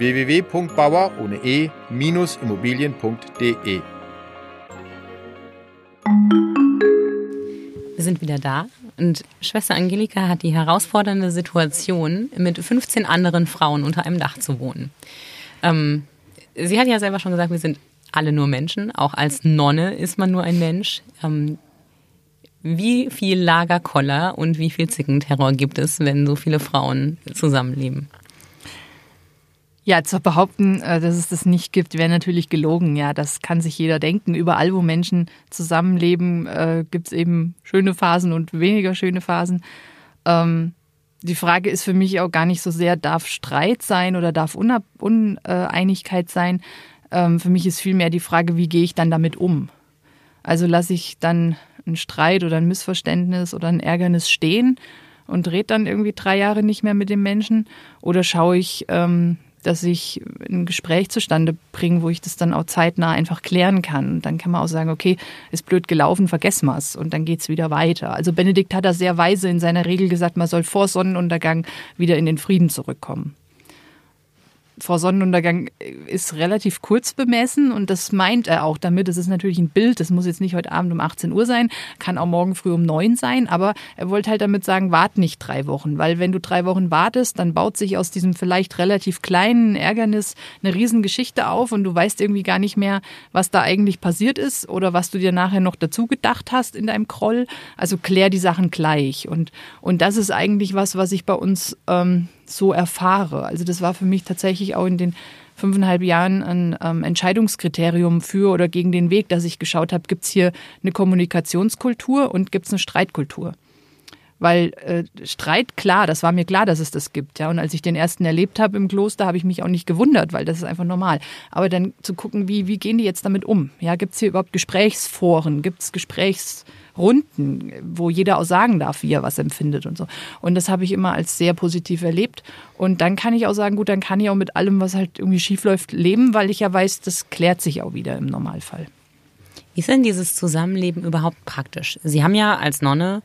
www.bauer ohne e-immobilien.de Wir sind wieder da und Schwester Angelika hat die herausfordernde Situation, mit 15 anderen Frauen unter einem Dach zu wohnen. Ähm, sie hat ja selber schon gesagt, wir sind alle nur Menschen. Auch als Nonne ist man nur ein Mensch. Ähm, wie viel Lagerkoller und wie viel Zickenterror gibt es, wenn so viele Frauen zusammenleben? Ja, zu behaupten, äh, dass es das nicht gibt, wäre natürlich gelogen. Ja, das kann sich jeder denken. Überall, wo Menschen zusammenleben, äh, gibt es eben schöne Phasen und weniger schöne Phasen. Ähm, die Frage ist für mich auch gar nicht so sehr, darf Streit sein oder darf Uneinigkeit sein. Ähm, für mich ist vielmehr die Frage, wie gehe ich dann damit um? Also lasse ich dann einen Streit oder ein Missverständnis oder ein Ärgernis stehen und rede dann irgendwie drei Jahre nicht mehr mit dem Menschen? Oder schaue ich, ähm, dass ich ein Gespräch zustande bringe, wo ich das dann auch zeitnah einfach klären kann. Dann kann man auch sagen, okay, ist blöd gelaufen, vergessen wir es und dann geht es wieder weiter. Also Benedikt hat da sehr weise in seiner Regel gesagt, man soll vor Sonnenuntergang wieder in den Frieden zurückkommen vor Sonnenuntergang ist relativ kurz bemessen und das meint er auch damit. Das ist natürlich ein Bild, das muss jetzt nicht heute Abend um 18 Uhr sein, kann auch morgen früh um 9 sein, aber er wollte halt damit sagen, wart nicht drei Wochen, weil wenn du drei Wochen wartest, dann baut sich aus diesem vielleicht relativ kleinen Ärgernis eine Riesengeschichte auf und du weißt irgendwie gar nicht mehr, was da eigentlich passiert ist oder was du dir nachher noch dazu gedacht hast in deinem Kroll. Also klär die Sachen gleich und, und das ist eigentlich was, was ich bei uns ähm, so erfahre. Also das war für mich tatsächlich auch in den fünfeinhalb Jahren ein ähm, Entscheidungskriterium für oder gegen den Weg, dass ich geschaut habe, gibt es hier eine Kommunikationskultur und gibt es eine Streitkultur. Weil äh, Streit, klar, das war mir klar, dass es das gibt. Ja. Und als ich den ersten erlebt habe im Kloster, habe ich mich auch nicht gewundert, weil das ist einfach normal. Aber dann zu gucken, wie, wie gehen die jetzt damit um? Ja, gibt es hier überhaupt Gesprächsforen? Gibt es Gesprächs Runden, wo jeder auch sagen darf, wie er was empfindet und so. Und das habe ich immer als sehr positiv erlebt. Und dann kann ich auch sagen, gut, dann kann ich auch mit allem, was halt irgendwie schief läuft, leben, weil ich ja weiß, das klärt sich auch wieder im Normalfall. Wie ist denn dieses Zusammenleben überhaupt praktisch? Sie haben ja als Nonne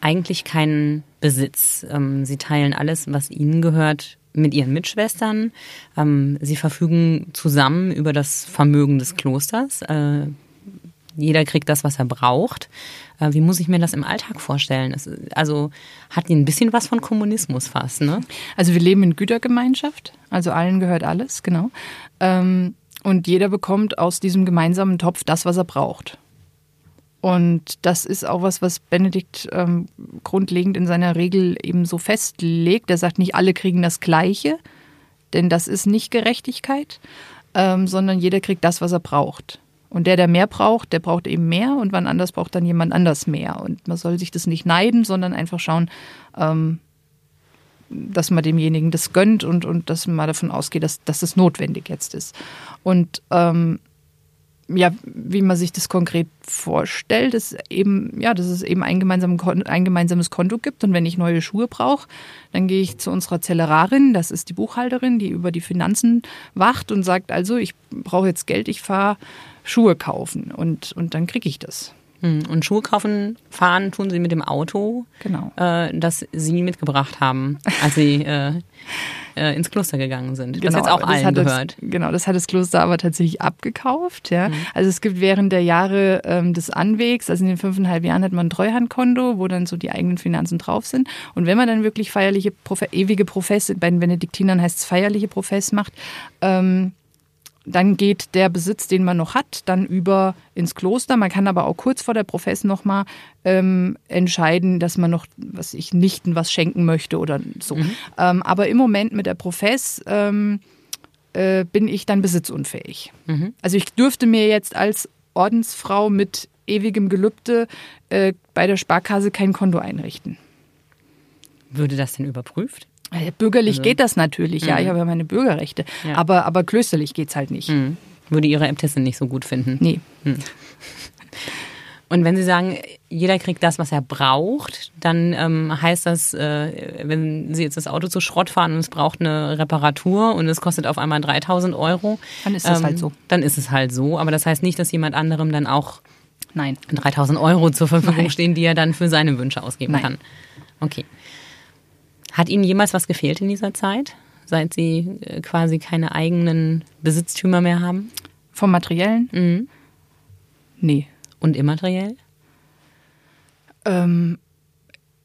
eigentlich keinen Besitz. Ähm, Sie teilen alles, was Ihnen gehört, mit Ihren Mitschwestern. Ähm, Sie verfügen zusammen über das Vermögen des Klosters. Jeder kriegt das, was er braucht. Äh, wie muss ich mir das im Alltag vorstellen? also hat die ein bisschen was von Kommunismus fast, ne? Also wir leben in Gütergemeinschaft, also allen gehört alles, genau. Ähm, und jeder bekommt aus diesem gemeinsamen Topf das, was er braucht. Und das ist auch was, was Benedikt ähm, grundlegend in seiner Regel eben so festlegt. Er sagt, nicht alle kriegen das Gleiche, denn das ist nicht Gerechtigkeit, ähm, sondern jeder kriegt das, was er braucht. Und der, der mehr braucht, der braucht eben mehr und wann anders braucht dann jemand anders mehr. Und man soll sich das nicht neiden, sondern einfach schauen, ähm, dass man demjenigen das gönnt und, und dass man davon ausgeht, dass, dass das notwendig jetzt ist. Und ähm, ja, wie man sich das konkret vorstellt, ist eben, ja, dass es eben ein, gemeinsam, ein gemeinsames Konto gibt. Und wenn ich neue Schuhe brauche, dann gehe ich zu unserer Zellerarin, das ist die Buchhalterin, die über die Finanzen wacht und sagt, also ich brauche jetzt Geld, ich fahre Schuhe kaufen und, und dann kriege ich das. Hm, und Schuhe kaufen, fahren tun sie mit dem Auto, genau. äh, das sie mitgebracht haben, als sie äh, äh, ins Kloster gegangen sind. Genau, das jetzt auch allen gehört. Das, genau, das hat das Kloster aber tatsächlich abgekauft. Ja. Mhm. Also es gibt während der Jahre ähm, des Anwegs, also in den fünfeinhalb Jahren hat man ein Treuhandkonto, wo dann so die eigenen Finanzen drauf sind. Und wenn man dann wirklich feierliche, ewige Profess, bei den Benediktinern heißt es feierliche Profess macht, ähm, dann geht der Besitz, den man noch hat, dann über ins Kloster. Man kann aber auch kurz vor der Profess nochmal ähm, entscheiden, dass man noch, was ich Nichten was schenken möchte oder so. Mhm. Ähm, aber im Moment mit der Profess ähm, äh, bin ich dann besitzunfähig. Mhm. Also ich dürfte mir jetzt als Ordensfrau mit ewigem Gelübde äh, bei der Sparkasse kein Konto einrichten. Würde das denn überprüft? Bürgerlich also, geht das natürlich, ja, ich mhm. habe ja meine Bürgerrechte. Ja. Aber, aber klösterlich geht es halt nicht. Mhm. Würde Ihre Äbtissin nicht so gut finden. Nee. Mhm. Und wenn Sie sagen, jeder kriegt das, was er braucht, dann ähm, heißt das, äh, wenn Sie jetzt das Auto zu Schrott fahren und es braucht eine Reparatur und es kostet auf einmal 3000 Euro. Dann ist es ähm, halt so. Dann ist es halt so. Aber das heißt nicht, dass jemand anderem dann auch Nein. 3000 Euro zur Verfügung Nein. stehen, die er dann für seine Wünsche ausgeben Nein. kann. Okay. Hat Ihnen jemals was gefehlt in dieser Zeit, seit Sie äh, quasi keine eigenen Besitztümer mehr haben? Vom Materiellen? Mhm. Nee. Und immateriell? Ähm,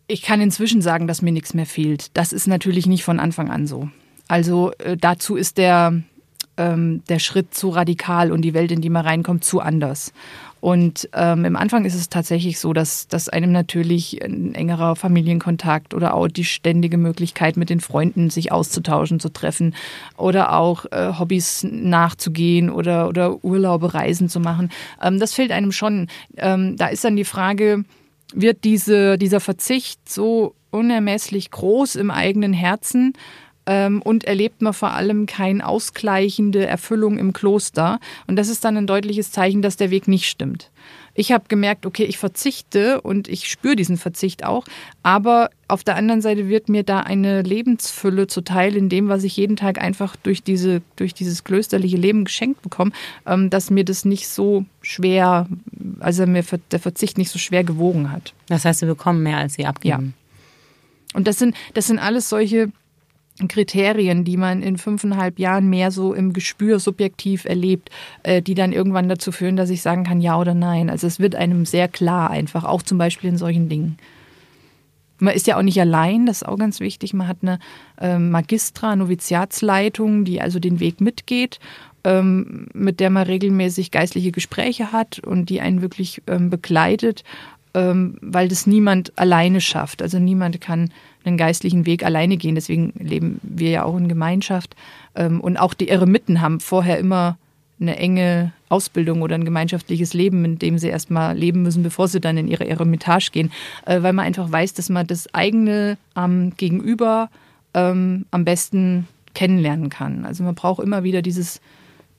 ich kann inzwischen sagen, dass mir nichts mehr fehlt. Das ist natürlich nicht von Anfang an so. Also äh, dazu ist der, ähm, der Schritt zu radikal und die Welt, in die man reinkommt, zu anders. Und ähm, im Anfang ist es tatsächlich so, dass, dass einem natürlich ein engerer Familienkontakt oder auch die ständige Möglichkeit, mit den Freunden sich auszutauschen, zu treffen oder auch äh, Hobbys nachzugehen oder, oder Urlaube, Reisen zu machen, ähm, das fehlt einem schon. Ähm, da ist dann die Frage, wird diese, dieser Verzicht so unermesslich groß im eigenen Herzen, und erlebt man vor allem keine ausgleichende Erfüllung im Kloster. Und das ist dann ein deutliches Zeichen, dass der Weg nicht stimmt. Ich habe gemerkt, okay, ich verzichte und ich spüre diesen Verzicht auch, aber auf der anderen Seite wird mir da eine Lebensfülle zuteil in dem, was ich jeden Tag einfach durch, diese, durch dieses klösterliche Leben geschenkt bekomme, ähm, dass mir das nicht so schwer, also mir der Verzicht nicht so schwer gewogen hat. Das heißt, Sie bekommen mehr, als Sie abgeben. Ja. Und das sind, das sind alles solche Kriterien, die man in fünfeinhalb Jahren mehr so im Gespür subjektiv erlebt, äh, die dann irgendwann dazu führen, dass ich sagen kann, ja oder nein. Also es wird einem sehr klar einfach, auch zum Beispiel in solchen Dingen. Man ist ja auch nicht allein, das ist auch ganz wichtig. Man hat eine ähm, Magistra, Noviziatsleitung, die also den Weg mitgeht, ähm, mit der man regelmäßig geistliche Gespräche hat und die einen wirklich ähm, begleitet, weil das niemand alleine schafft. Also niemand kann einen geistlichen Weg alleine gehen. Deswegen leben wir ja auch in Gemeinschaft. Ähm, und auch die Eremiten haben vorher immer eine enge Ausbildung oder ein gemeinschaftliches Leben, in dem sie erstmal leben müssen, bevor sie dann in ihre Eremitage gehen. Äh, weil man einfach weiß, dass man das eigene am Gegenüber ähm, am besten kennenlernen kann. Also man braucht immer wieder dieses,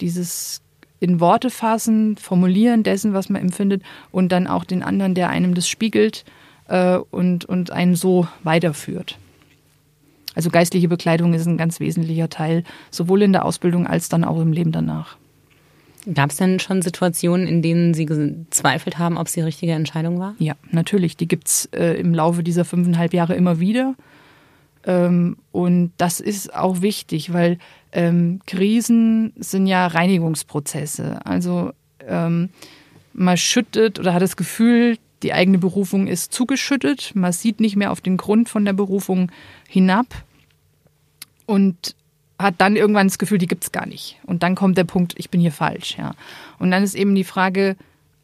dieses in Worte fassen, formulieren dessen, was man empfindet und dann auch den anderen, der einem das spiegelt äh, und, und einen so weiterführt. Also geistliche Bekleidung ist ein ganz wesentlicher Teil, sowohl in der Ausbildung als dann auch im Leben danach. Gab es denn schon Situationen, in denen Sie gezweifelt haben, ob es die richtige Entscheidung war? Ja, natürlich. Die gibt es äh, im Laufe dieser fünfeinhalb Jahre immer wieder. Ähm, und das ist auch wichtig, weil ähm, Krisen sind ja Reinigungsprozesse. Also ähm, man schüttet oder hat das Gefühl, die eigene Berufung ist zugeschüttet. Man sieht nicht mehr auf den Grund von der Berufung hinab und hat dann irgendwann das Gefühl, die gibt es gar nicht. Und dann kommt der Punkt, ich bin hier falsch. Ja. Und dann ist eben die Frage,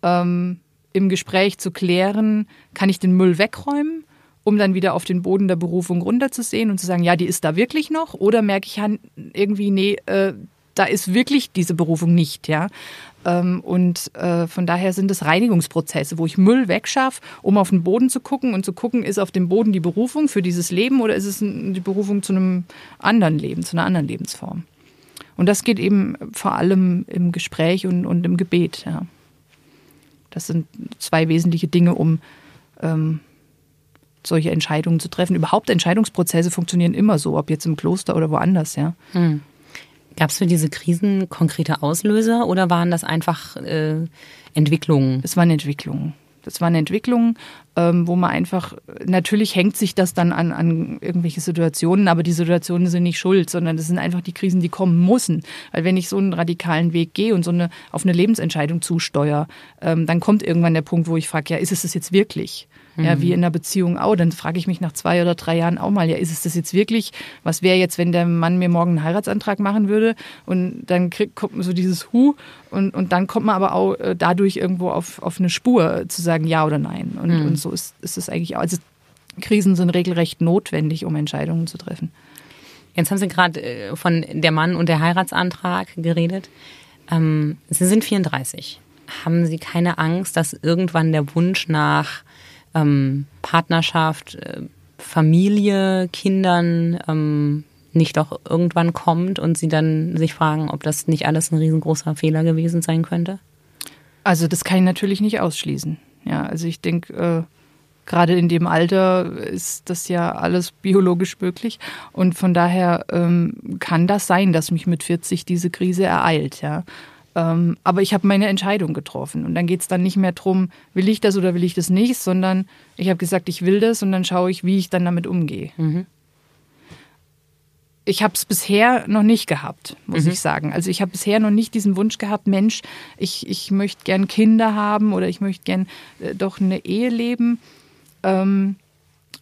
ähm, im Gespräch zu klären, kann ich den Müll wegräumen, um dann wieder auf den Boden der Berufung runterzusehen und zu sagen, ja, die ist da wirklich noch? Oder merke ich irgendwie, nee, äh, da ist wirklich diese Berufung nicht, ja. Ähm, und äh, von daher sind es Reinigungsprozesse, wo ich Müll wegschaffe, um auf den Boden zu gucken und zu gucken, ist auf dem Boden die Berufung für dieses Leben oder ist es die Berufung zu einem anderen Leben, zu einer anderen Lebensform. Und das geht eben vor allem im Gespräch und, und im Gebet. Ja. Das sind zwei wesentliche Dinge, um ähm, solche Entscheidungen zu treffen. Überhaupt Entscheidungsprozesse funktionieren immer so, ob jetzt im Kloster oder woanders. Ja. Hm. Gab es für diese Krisen konkrete Auslöser oder waren das einfach äh, Entwicklungen? Es waren Entwicklungen. Das waren Entwicklungen, ähm, wo man einfach, natürlich hängt sich das dann an, an irgendwelche Situationen, aber die Situationen sind nicht schuld, sondern das sind einfach die Krisen, die kommen müssen. Weil wenn ich so einen radikalen Weg gehe und so eine auf eine Lebensentscheidung zusteuere, ähm, dann kommt irgendwann der Punkt, wo ich frage, ja, ist es das jetzt wirklich? Ja, wie mhm. in einer Beziehung auch. Dann frage ich mich nach zwei oder drei Jahren auch mal, ja, ist es das jetzt wirklich? Was wäre jetzt, wenn der Mann mir morgen einen Heiratsantrag machen würde? Und dann kriegt, kommt so dieses Hu und, und dann kommt man aber auch äh, dadurch irgendwo auf, auf eine Spur zu sagen ja oder nein. Und, mhm. und so ist, ist es eigentlich auch. Also Krisen sind regelrecht notwendig, um Entscheidungen zu treffen. Jetzt haben Sie gerade äh, von der Mann und der Heiratsantrag geredet. Ähm, Sie sind 34. Haben Sie keine Angst, dass irgendwann der Wunsch nach ähm, Partnerschaft, äh, Familie, Kindern ähm, nicht doch irgendwann kommt und sie dann sich fragen, ob das nicht alles ein riesengroßer Fehler gewesen sein könnte? Also das kann ich natürlich nicht ausschließen. Ja, also ich denke, äh, gerade in dem Alter ist das ja alles biologisch möglich und von daher ähm, kann das sein, dass mich mit 40 diese Krise ereilt. Ja. Ähm, aber ich habe meine Entscheidung getroffen. Und dann geht es dann nicht mehr darum, will ich das oder will ich das nicht, sondern ich habe gesagt, ich will das und dann schaue ich, wie ich dann damit umgehe. Mhm. Ich habe es bisher noch nicht gehabt, muss mhm. ich sagen. Also ich habe bisher noch nicht diesen Wunsch gehabt, Mensch, ich, ich möchte gern Kinder haben oder ich möchte gern äh, doch eine Ehe leben. Ähm,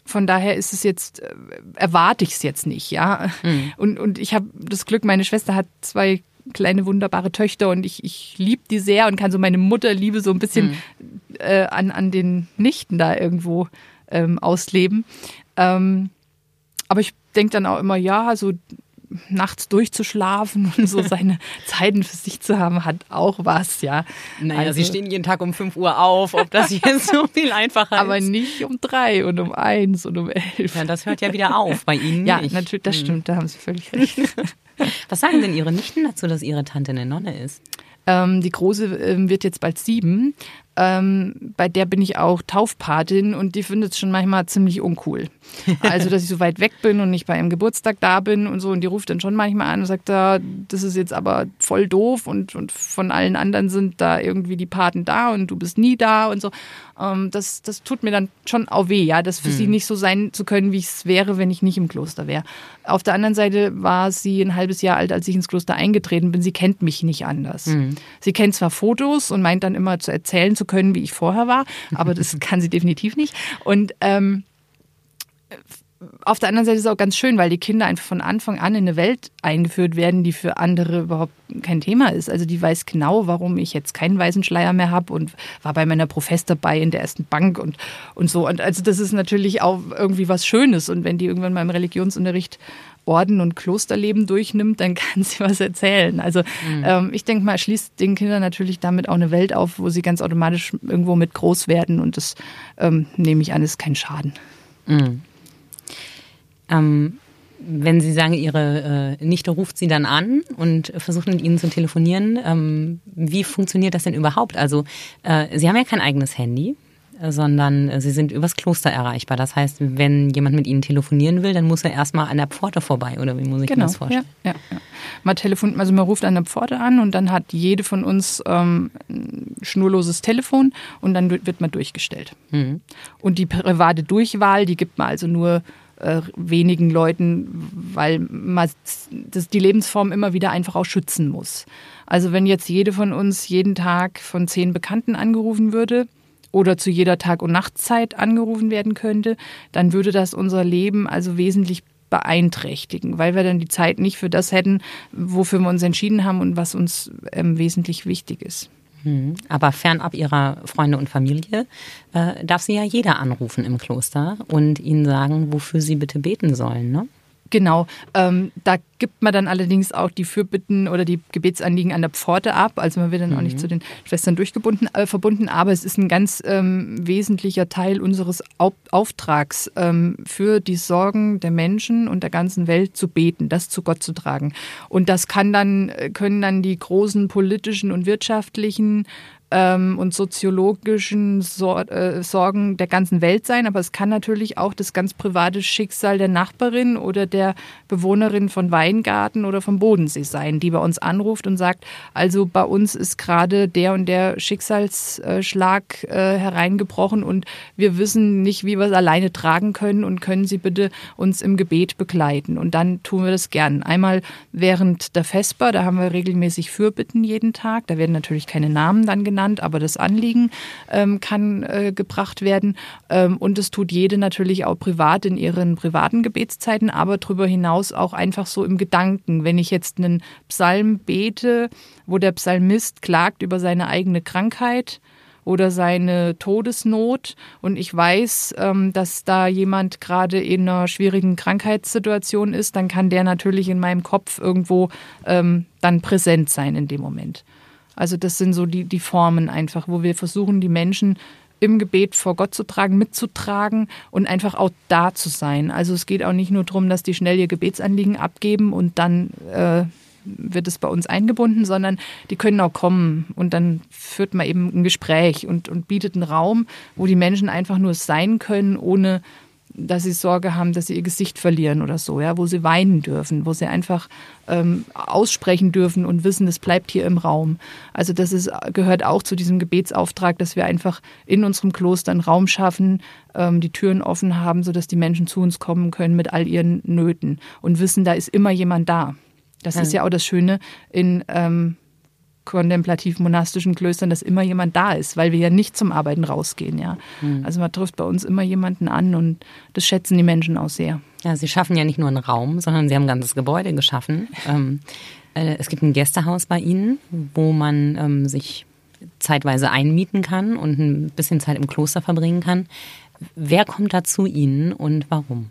von daher ist es jetzt, äh, erwarte ich es jetzt nicht, ja. Mhm. Und, und ich habe das Glück, meine Schwester hat zwei kleine wunderbare Töchter und ich, ich liebe die sehr und kann so meine Mutterliebe so ein bisschen mhm. äh, an, an den Nichten da irgendwo ähm, ausleben. Ähm, aber ich denke dann auch immer, ja, so nachts durchzuschlafen und so seine Zeiten für sich zu haben, hat auch was, ja. Naja, also, sie stehen jeden Tag um 5 Uhr auf, ob das jetzt so viel einfacher ist. Aber nicht um drei und um eins und um elf. Ja, das hört ja wieder auf bei Ihnen. Ja, nicht. natürlich, das hm. stimmt, da haben Sie völlig recht. Was sagen denn Ihre Nichten dazu, dass Ihre Tante eine Nonne ist? Ähm, die Große ähm, wird jetzt bald sieben. Ähm, bei der bin ich auch Taufpatin und die findet es schon manchmal ziemlich uncool. Also, dass ich so weit weg bin und nicht bei ihrem Geburtstag da bin und so. Und die ruft dann schon manchmal an und sagt, da, das ist jetzt aber voll doof und, und von allen anderen sind da irgendwie die Paten da und du bist nie da und so. Ähm, das, das tut mir dann schon auch weh, ja, das für hm. sie nicht so sein zu können, wie es wäre, wenn ich nicht im Kloster wäre. Auf der anderen Seite war sie ein halbes Jahr alt, als ich ins Kloster eingetreten bin. Sie kennt mich nicht anders. Hm. Sie kennt zwar Fotos und meint dann immer zu erzählen zu können, wie ich vorher war, aber das kann sie definitiv nicht. Und ähm, auf der anderen Seite ist es auch ganz schön, weil die Kinder einfach von Anfang an in eine Welt eingeführt werden, die für andere überhaupt kein Thema ist. Also die weiß genau, warum ich jetzt keinen weißen Schleier mehr habe und war bei meiner Profess dabei in der ersten Bank und, und so. Und also das ist natürlich auch irgendwie was Schönes. Und wenn die irgendwann mal im Religionsunterricht Orden und Klosterleben durchnimmt, dann kann sie was erzählen. Also mhm. ähm, ich denke mal, schließt den Kindern natürlich damit auch eine Welt auf, wo sie ganz automatisch irgendwo mit groß werden und das ähm, nehme ich an, ist kein Schaden. Mhm. Ähm, wenn Sie sagen, Ihre äh, Nichte ruft Sie dann an und versucht mit Ihnen zu telefonieren, ähm, wie funktioniert das denn überhaupt? Also äh, Sie haben ja kein eigenes Handy sondern sie sind übers Kloster erreichbar. Das heißt, wenn jemand mit ihnen telefonieren will, dann muss er erstmal an der Pforte vorbei, oder wie muss ich genau, mir das vorstellen? Ja, ja, ja. Man telefoniert, also man ruft an der Pforte an und dann hat jede von uns ähm, ein schnurloses Telefon und dann wird man durchgestellt. Mhm. Und die private Durchwahl, die gibt man also nur äh, wenigen Leuten, weil man das, die Lebensform immer wieder einfach auch schützen muss. Also wenn jetzt jede von uns jeden Tag von zehn Bekannten angerufen würde, oder zu jeder Tag- und Nachtzeit angerufen werden könnte, dann würde das unser Leben also wesentlich beeinträchtigen, weil wir dann die Zeit nicht für das hätten, wofür wir uns entschieden haben und was uns ähm, wesentlich wichtig ist. Hm. Aber fernab ihrer Freunde und Familie äh, darf sie ja jeder anrufen im Kloster und ihnen sagen, wofür sie bitte beten sollen, ne? Genau, ähm, da gibt man dann allerdings auch die Fürbitten oder die Gebetsanliegen an der Pforte ab. Also man wird dann mhm. auch nicht mhm. zu den Schwestern durchgebunden, äh, verbunden, aber es ist ein ganz ähm, wesentlicher Teil unseres Au Auftrags, ähm, für die Sorgen der Menschen und der ganzen Welt zu beten, das zu Gott zu tragen. Und das kann dann, äh, können dann die großen politischen und wirtschaftlichen ähm, und soziologischen Sor äh, Sorgen der ganzen Welt sein, aber es kann natürlich auch das ganz private Schicksal der Nachbarin oder der Bewohnerin von Weingarten oder vom Bodensee sein, die bei uns anruft und sagt, also bei uns ist gerade der und der Schicksalsschlag äh, hereingebrochen und wir wissen nicht, wie wir es alleine tragen können und können Sie bitte uns im Gebet begleiten. Und dann tun wir das gern. Einmal während der Vesper, da haben wir regelmäßig Fürbitten jeden Tag, da werden natürlich keine Namen dann genannt, genannt, aber das Anliegen ähm, kann äh, gebracht werden. Ähm, und es tut jede natürlich auch privat in ihren privaten Gebetszeiten, aber darüber hinaus auch einfach so im Gedanken. Wenn ich jetzt einen Psalm bete, wo der Psalmist klagt über seine eigene Krankheit, oder seine Todesnot und ich weiß, ähm, dass da jemand gerade in einer schwierigen Krankheitssituation ist, dann kann der natürlich in meinem Kopf irgendwo ähm, dann präsent sein in dem Moment. Also das sind so die, die Formen einfach, wo wir versuchen, die Menschen im Gebet vor Gott zu tragen, mitzutragen und einfach auch da zu sein. Also es geht auch nicht nur darum, dass die schnell ihr Gebetsanliegen abgeben und dann äh, wird es bei uns eingebunden, sondern die können auch kommen und dann führt man eben ein Gespräch und, und bietet einen Raum, wo die Menschen einfach nur sein können, ohne dass sie Sorge haben, dass sie ihr Gesicht verlieren oder so, ja, wo sie weinen dürfen, wo sie einfach ähm, aussprechen dürfen und wissen, es bleibt hier im Raum. Also das ist, gehört auch zu diesem Gebetsauftrag, dass wir einfach in unserem Kloster einen Raum schaffen, ähm, die Türen offen haben, sodass die Menschen zu uns kommen können mit all ihren Nöten und wissen, da ist immer jemand da. Das ja. ist ja auch das Schöne in ähm, kontemplativ-monastischen Klöstern, dass immer jemand da ist, weil wir ja nicht zum Arbeiten rausgehen. Ja. Mhm. Also man trifft bei uns immer jemanden an und das schätzen die Menschen auch sehr. Ja, Sie schaffen ja nicht nur einen Raum, sondern Sie haben ein ganzes Gebäude geschaffen. Ähm, äh, es gibt ein Gästehaus bei Ihnen, wo man ähm, sich zeitweise einmieten kann und ein bisschen Zeit im Kloster verbringen kann. Wer kommt da zu Ihnen und warum?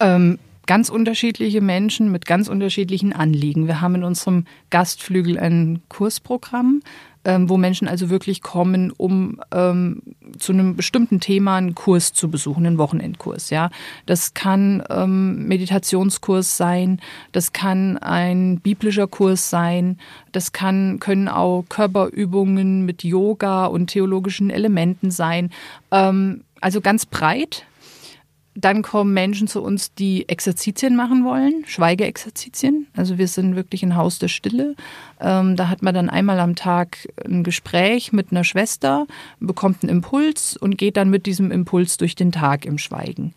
Ähm, ganz unterschiedliche Menschen mit ganz unterschiedlichen Anliegen. Wir haben in unserem Gastflügel ein Kursprogramm, ähm, wo Menschen also wirklich kommen, um ähm, zu einem bestimmten Thema einen Kurs zu besuchen, einen Wochenendkurs. Ja, das kann ähm, Meditationskurs sein, das kann ein biblischer Kurs sein, das kann können auch Körperübungen mit Yoga und theologischen Elementen sein. Ähm, also ganz breit dann kommen Menschen zu uns, die Exerzitien machen wollen, Schweigeexerzitien. Also wir sind wirklich ein Haus der Stille. Ähm, da hat man dann einmal am Tag ein Gespräch mit einer Schwester, bekommt einen Impuls und geht dann mit diesem Impuls durch den Tag im Schweigen.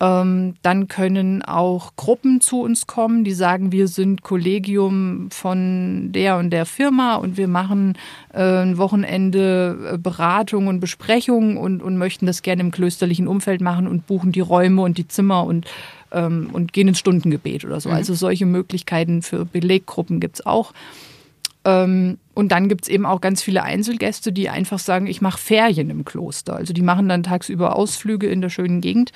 Ähm, dann können auch Gruppen zu uns kommen, die sagen, wir sind Kollegium von der und der Firma und wir machen äh, ein Wochenende äh, Beratung und Besprechung und, und möchten das gerne im klösterlichen Umfeld machen und buchen die Räume und die Zimmer und ähm, und gehen ins Stundengebet oder so. Mhm. Also solche Möglichkeiten für Beleggruppen gibt's auch. Ähm, und dann gibt es eben auch ganz viele Einzelgäste, die einfach sagen, ich mache Ferien im Kloster. Also die machen dann tagsüber Ausflüge in der schönen Gegend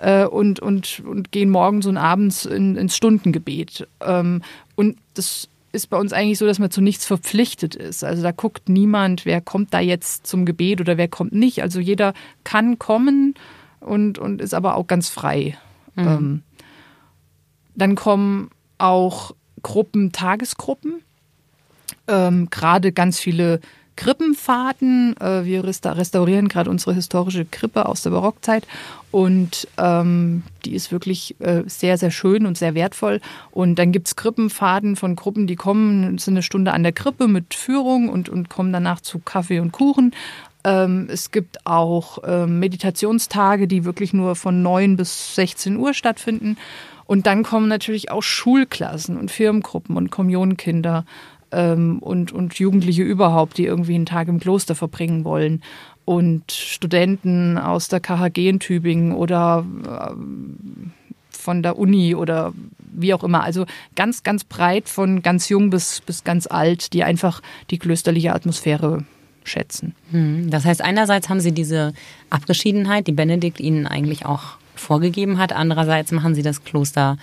äh, und, und, und gehen morgens und abends in, ins Stundengebet. Ähm, und das ist bei uns eigentlich so, dass man zu nichts verpflichtet ist. Also da guckt niemand, wer kommt da jetzt zum Gebet oder wer kommt nicht. Also jeder kann kommen und, und ist aber auch ganz frei. Mhm. Ähm, dann kommen auch Gruppen, Tagesgruppen ähm, gerade ganz viele Krippenfahrten. Äh, wir restaurieren gerade unsere historische Krippe aus der Barockzeit und ähm, die ist wirklich äh, sehr, sehr schön und sehr wertvoll. Und dann gibt es Krippenfahrten von Gruppen, die kommen, sind eine Stunde an der Krippe mit Führung und, und kommen danach zu Kaffee und Kuchen. Ähm, es gibt auch ähm, Meditationstage, die wirklich nur von 9 bis 16 Uhr stattfinden. Und dann kommen natürlich auch Schulklassen und Firmengruppen und Kommunionkinder ähm, und, und Jugendliche überhaupt, die irgendwie einen Tag im Kloster verbringen wollen. Und Studenten aus der KHG in Tübingen oder äh, von der Uni oder wie auch immer. Also ganz, ganz breit von ganz jung bis, bis ganz alt, die einfach die klösterliche Atmosphäre schätzen. Hm, das heißt, einerseits haben Sie diese Abgeschiedenheit, die Benedikt Ihnen eigentlich auch vorgegeben hat. Andererseits machen Sie das Kloster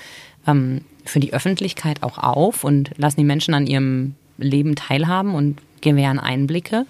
ähm, für die Öffentlichkeit auch auf und lassen die Menschen an ihrem Leben teilhaben und gewähren Einblicke.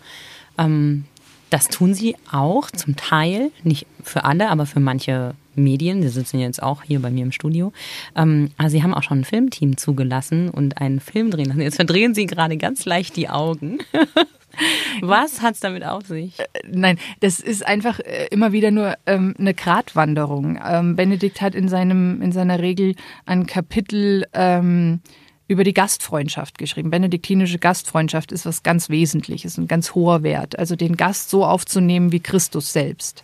Ähm, das tun sie auch zum Teil, nicht für alle, aber für manche Medien. Sie sitzen jetzt auch hier bei mir im Studio. Ähm, aber sie haben auch schon ein Filmteam zugelassen und einen Film drehen lassen. Jetzt verdrehen sie gerade ganz leicht die Augen. Was hat es damit auf sich? Äh, nein, das ist einfach äh, immer wieder nur ähm, eine Gratwanderung. Ähm, Benedikt hat in seinem in seiner Regel ein Kapitel ähm, über die Gastfreundschaft geschrieben. Benediktinische Gastfreundschaft ist was ganz Wesentliches, ein ganz hoher Wert. Also den Gast so aufzunehmen wie Christus selbst.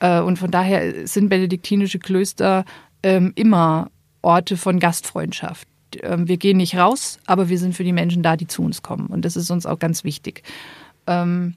Äh, und von daher sind benediktinische Klöster ähm, immer Orte von Gastfreundschaft. Ähm, wir gehen nicht raus, aber wir sind für die Menschen da, die zu uns kommen. Und das ist uns auch ganz wichtig. Ähm,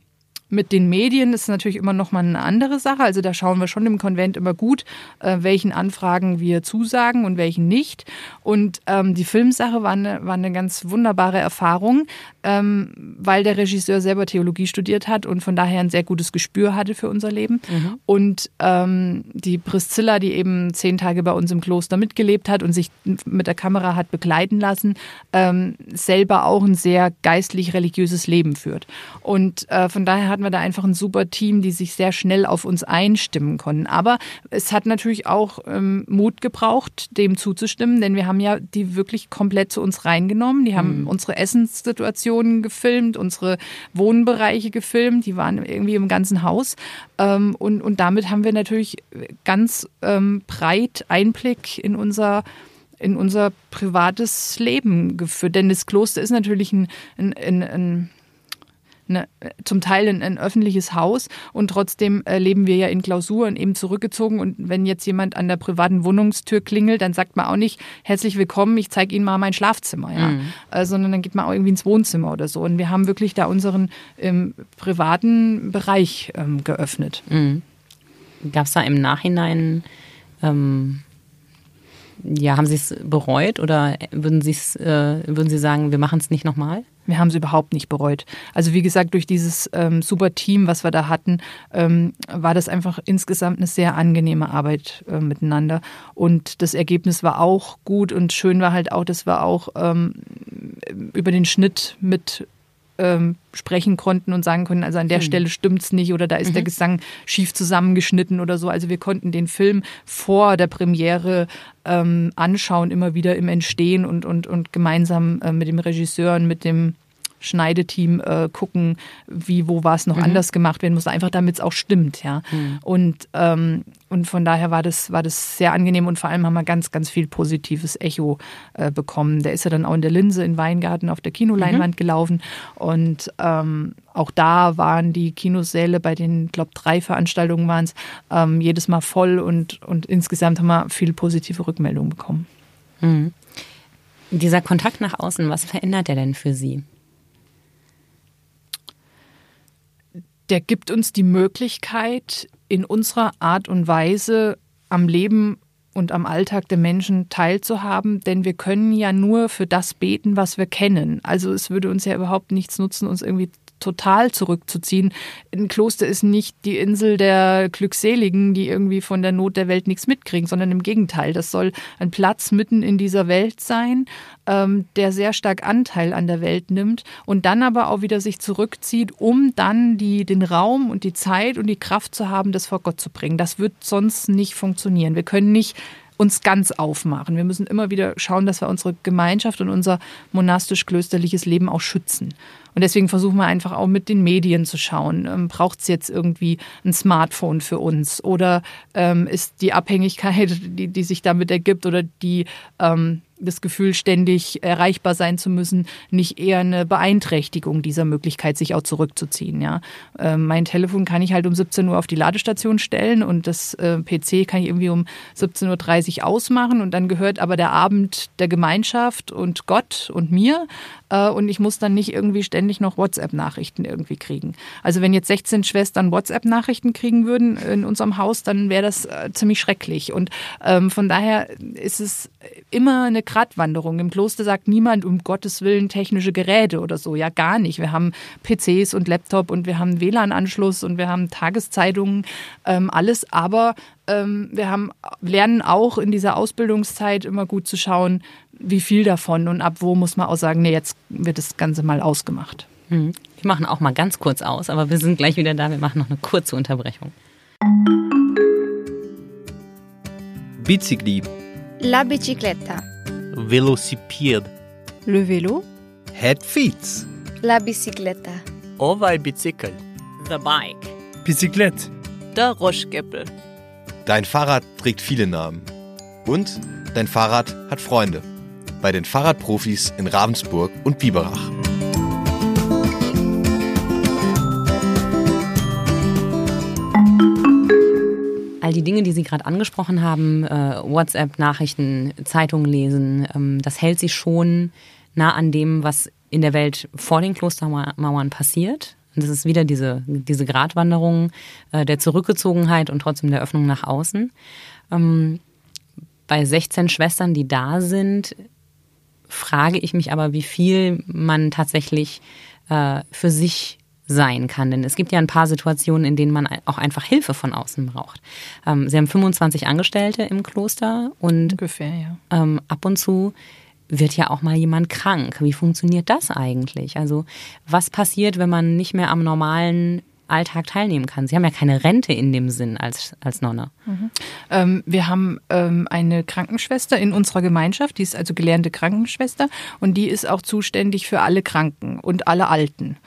mit den Medien ist natürlich immer noch mal eine andere Sache. Also da schauen wir schon im Konvent immer gut, äh, welchen Anfragen wir zusagen und welchen nicht. Und ähm, die Filmsache war eine, war eine ganz wunderbare Erfahrung, ähm, weil der Regisseur selber Theologie studiert hat und von daher ein sehr gutes Gespür hatte für unser Leben. Mhm. Und ähm, die Priscilla, die eben zehn Tage bei uns im Kloster mitgelebt hat und sich mit der Kamera hat begleiten lassen, ähm, selber auch ein sehr geistlich-religiöses Leben führt. Und äh, von daher hat hatten wir da einfach ein super Team, die sich sehr schnell auf uns einstimmen konnten. Aber es hat natürlich auch ähm, Mut gebraucht, dem zuzustimmen, denn wir haben ja die wirklich komplett zu uns reingenommen. Die haben mhm. unsere Essenssituationen gefilmt, unsere Wohnbereiche gefilmt, die waren irgendwie im ganzen Haus. Ähm, und, und damit haben wir natürlich ganz ähm, breit Einblick in unser in unser privates Leben geführt. Denn das Kloster ist natürlich ein, ein, ein, ein eine, zum Teil ein, ein, öffentliches Haus und trotzdem äh, leben wir ja in Klausuren eben zurückgezogen. Und wenn jetzt jemand an der privaten Wohnungstür klingelt, dann sagt man auch nicht herzlich willkommen, ich zeige Ihnen mal mein Schlafzimmer, ja, mhm. äh, sondern dann geht man auch irgendwie ins Wohnzimmer oder so. Und wir haben wirklich da unseren ähm, privaten Bereich ähm, geöffnet. Mhm. Gab es da im Nachhinein ähm ja, haben Sie es bereut oder würden, äh, würden Sie sagen, wir machen es nicht nochmal? Wir haben es überhaupt nicht bereut. Also wie gesagt, durch dieses ähm, super Team, was wir da hatten, ähm, war das einfach insgesamt eine sehr angenehme Arbeit äh, miteinander. Und das Ergebnis war auch gut und schön war halt auch, dass wir auch ähm, über den Schnitt mit ähm, sprechen konnten und sagen konnten, also an der mhm. Stelle stimmt's nicht oder da ist mhm. der Gesang schief zusammengeschnitten oder so. Also wir konnten den Film vor der Premiere ähm, anschauen, immer wieder im Entstehen und, und, und gemeinsam äh, mit dem Regisseur und mit dem Schneideteam äh, gucken, wie, wo war es noch mhm. anders gemacht werden muss, einfach damit es auch stimmt, ja. Mhm. Und, ähm, und von daher war das, war das sehr angenehm und vor allem haben wir ganz, ganz viel positives Echo äh, bekommen. Der ist ja dann auch in der Linse in Weingarten auf der Kinoleinwand mhm. gelaufen und ähm, auch da waren die Kinosäle bei den, glaube drei Veranstaltungen waren es, ähm, jedes Mal voll und, und insgesamt haben wir viel positive Rückmeldungen bekommen. Mhm. Dieser Kontakt nach außen, was verändert er denn für Sie? Der gibt uns die Möglichkeit, in unserer Art und Weise am Leben und am Alltag der Menschen teilzuhaben, denn wir können ja nur für das beten, was wir kennen. Also es würde uns ja überhaupt nichts nutzen, uns irgendwie total zurückzuziehen. Ein Kloster ist nicht die Insel der Glückseligen, die irgendwie von der Not der Welt nichts mitkriegen, sondern im Gegenteil. Das soll ein Platz mitten in dieser Welt sein, ähm, der sehr stark Anteil an der Welt nimmt und dann aber auch wieder sich zurückzieht, um dann die, den Raum und die Zeit und die Kraft zu haben, das vor Gott zu bringen. Das wird sonst nicht funktionieren. Wir können nicht uns ganz aufmachen. Wir müssen immer wieder schauen, dass wir unsere Gemeinschaft und unser monastisch-klösterliches Leben auch schützen. Und deswegen versuchen wir einfach auch mit den Medien zu schauen. Ähm, Braucht es jetzt irgendwie ein Smartphone für uns? Oder ähm, ist die Abhängigkeit, die, die sich damit ergibt oder die ähm, das Gefühl, ständig erreichbar sein zu müssen, nicht eher eine Beeinträchtigung dieser Möglichkeit, sich auch zurückzuziehen. Ja, äh, mein Telefon kann ich halt um 17 Uhr auf die Ladestation stellen und das äh, PC kann ich irgendwie um 17.30 Uhr ausmachen und dann gehört aber der Abend der Gemeinschaft und Gott und mir äh, und ich muss dann nicht irgendwie ständig noch WhatsApp-Nachrichten irgendwie kriegen. Also wenn jetzt 16 Schwestern WhatsApp-Nachrichten kriegen würden in unserem Haus, dann wäre das äh, ziemlich schrecklich und ähm, von daher ist es immer eine Gratwanderung. Im Kloster sagt niemand um Gottes Willen technische Geräte oder so. Ja, gar nicht. Wir haben PCs und Laptop und wir haben WLAN-Anschluss und wir haben Tageszeitungen, ähm, alles. Aber ähm, wir haben, lernen auch in dieser Ausbildungszeit immer gut zu schauen, wie viel davon und ab wo muss man auch sagen, nee, jetzt wird das Ganze mal ausgemacht. Hm. Wir machen auch mal ganz kurz aus, aber wir sind gleich wieder da. Wir machen noch eine kurze Unterbrechung. Bicicli. La bicicletta. Velocipede. Le vélo. Het fiets. La bicicletta. Oval bicycle. The Bike. Bicyclette. Der Roschgeppel. Dein Fahrrad trägt viele Namen. Und dein Fahrrad hat Freunde. Bei den Fahrradprofis in Ravensburg und Biberach. All die Dinge, die Sie gerade angesprochen haben, äh, WhatsApp, Nachrichten, Zeitungen lesen, ähm, das hält Sie schon nah an dem, was in der Welt vor den Klostermauern passiert. Und das ist wieder diese, diese Gratwanderung äh, der Zurückgezogenheit und trotzdem der Öffnung nach außen. Ähm, bei 16 Schwestern, die da sind, frage ich mich aber, wie viel man tatsächlich äh, für sich sein kann. Denn es gibt ja ein paar Situationen, in denen man auch einfach Hilfe von außen braucht. Ähm, Sie haben 25 Angestellte im Kloster und Ungefähr, ja. ähm, ab und zu wird ja auch mal jemand krank. Wie funktioniert das eigentlich? Also was passiert, wenn man nicht mehr am normalen Alltag teilnehmen kann? Sie haben ja keine Rente in dem Sinn als, als Nonne. Ähm, wir haben ähm, eine Krankenschwester in unserer Gemeinschaft, die ist also gelernte Krankenschwester und die ist auch zuständig für alle Kranken und alle Alten.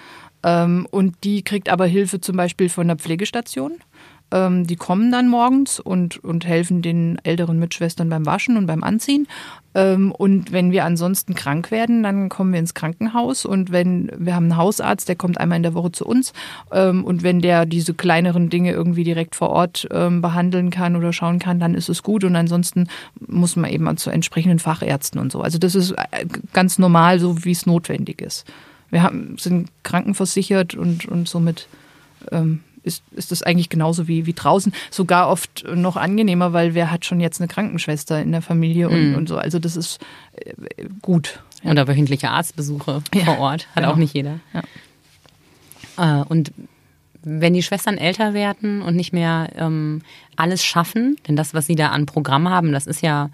Ähm, und die kriegt aber Hilfe zum Beispiel von der Pflegestation. Ähm, die kommen dann morgens und, und helfen den älteren Mitschwestern beim Waschen und beim Anziehen. Ähm, und wenn wir ansonsten krank werden, dann kommen wir ins Krankenhaus. Und wenn wir haben einen Hausarzt, der kommt einmal in der Woche zu uns. Ähm, und wenn der diese kleineren Dinge irgendwie direkt vor Ort ähm, behandeln kann oder schauen kann, dann ist es gut. Und ansonsten muss man eben zu entsprechenden Fachärzten und so. Also das ist äh, ganz normal, so wie es notwendig ist. Wir haben, sind krankenversichert und, und somit ähm, ist, ist das eigentlich genauso wie, wie draußen. Sogar oft noch angenehmer, weil wer hat schon jetzt eine Krankenschwester in der Familie und, Mhm. und so. Also das ist äh, gut. Ja. Oder wöchentliche Arztbesuche Ja, vor Ort. Hat genau. auch nicht jeder. Äh, und wenn die Schwestern älter werden und nicht mehr ähm, alles schaffen, denn das, was sie da an Programm haben, das ist ja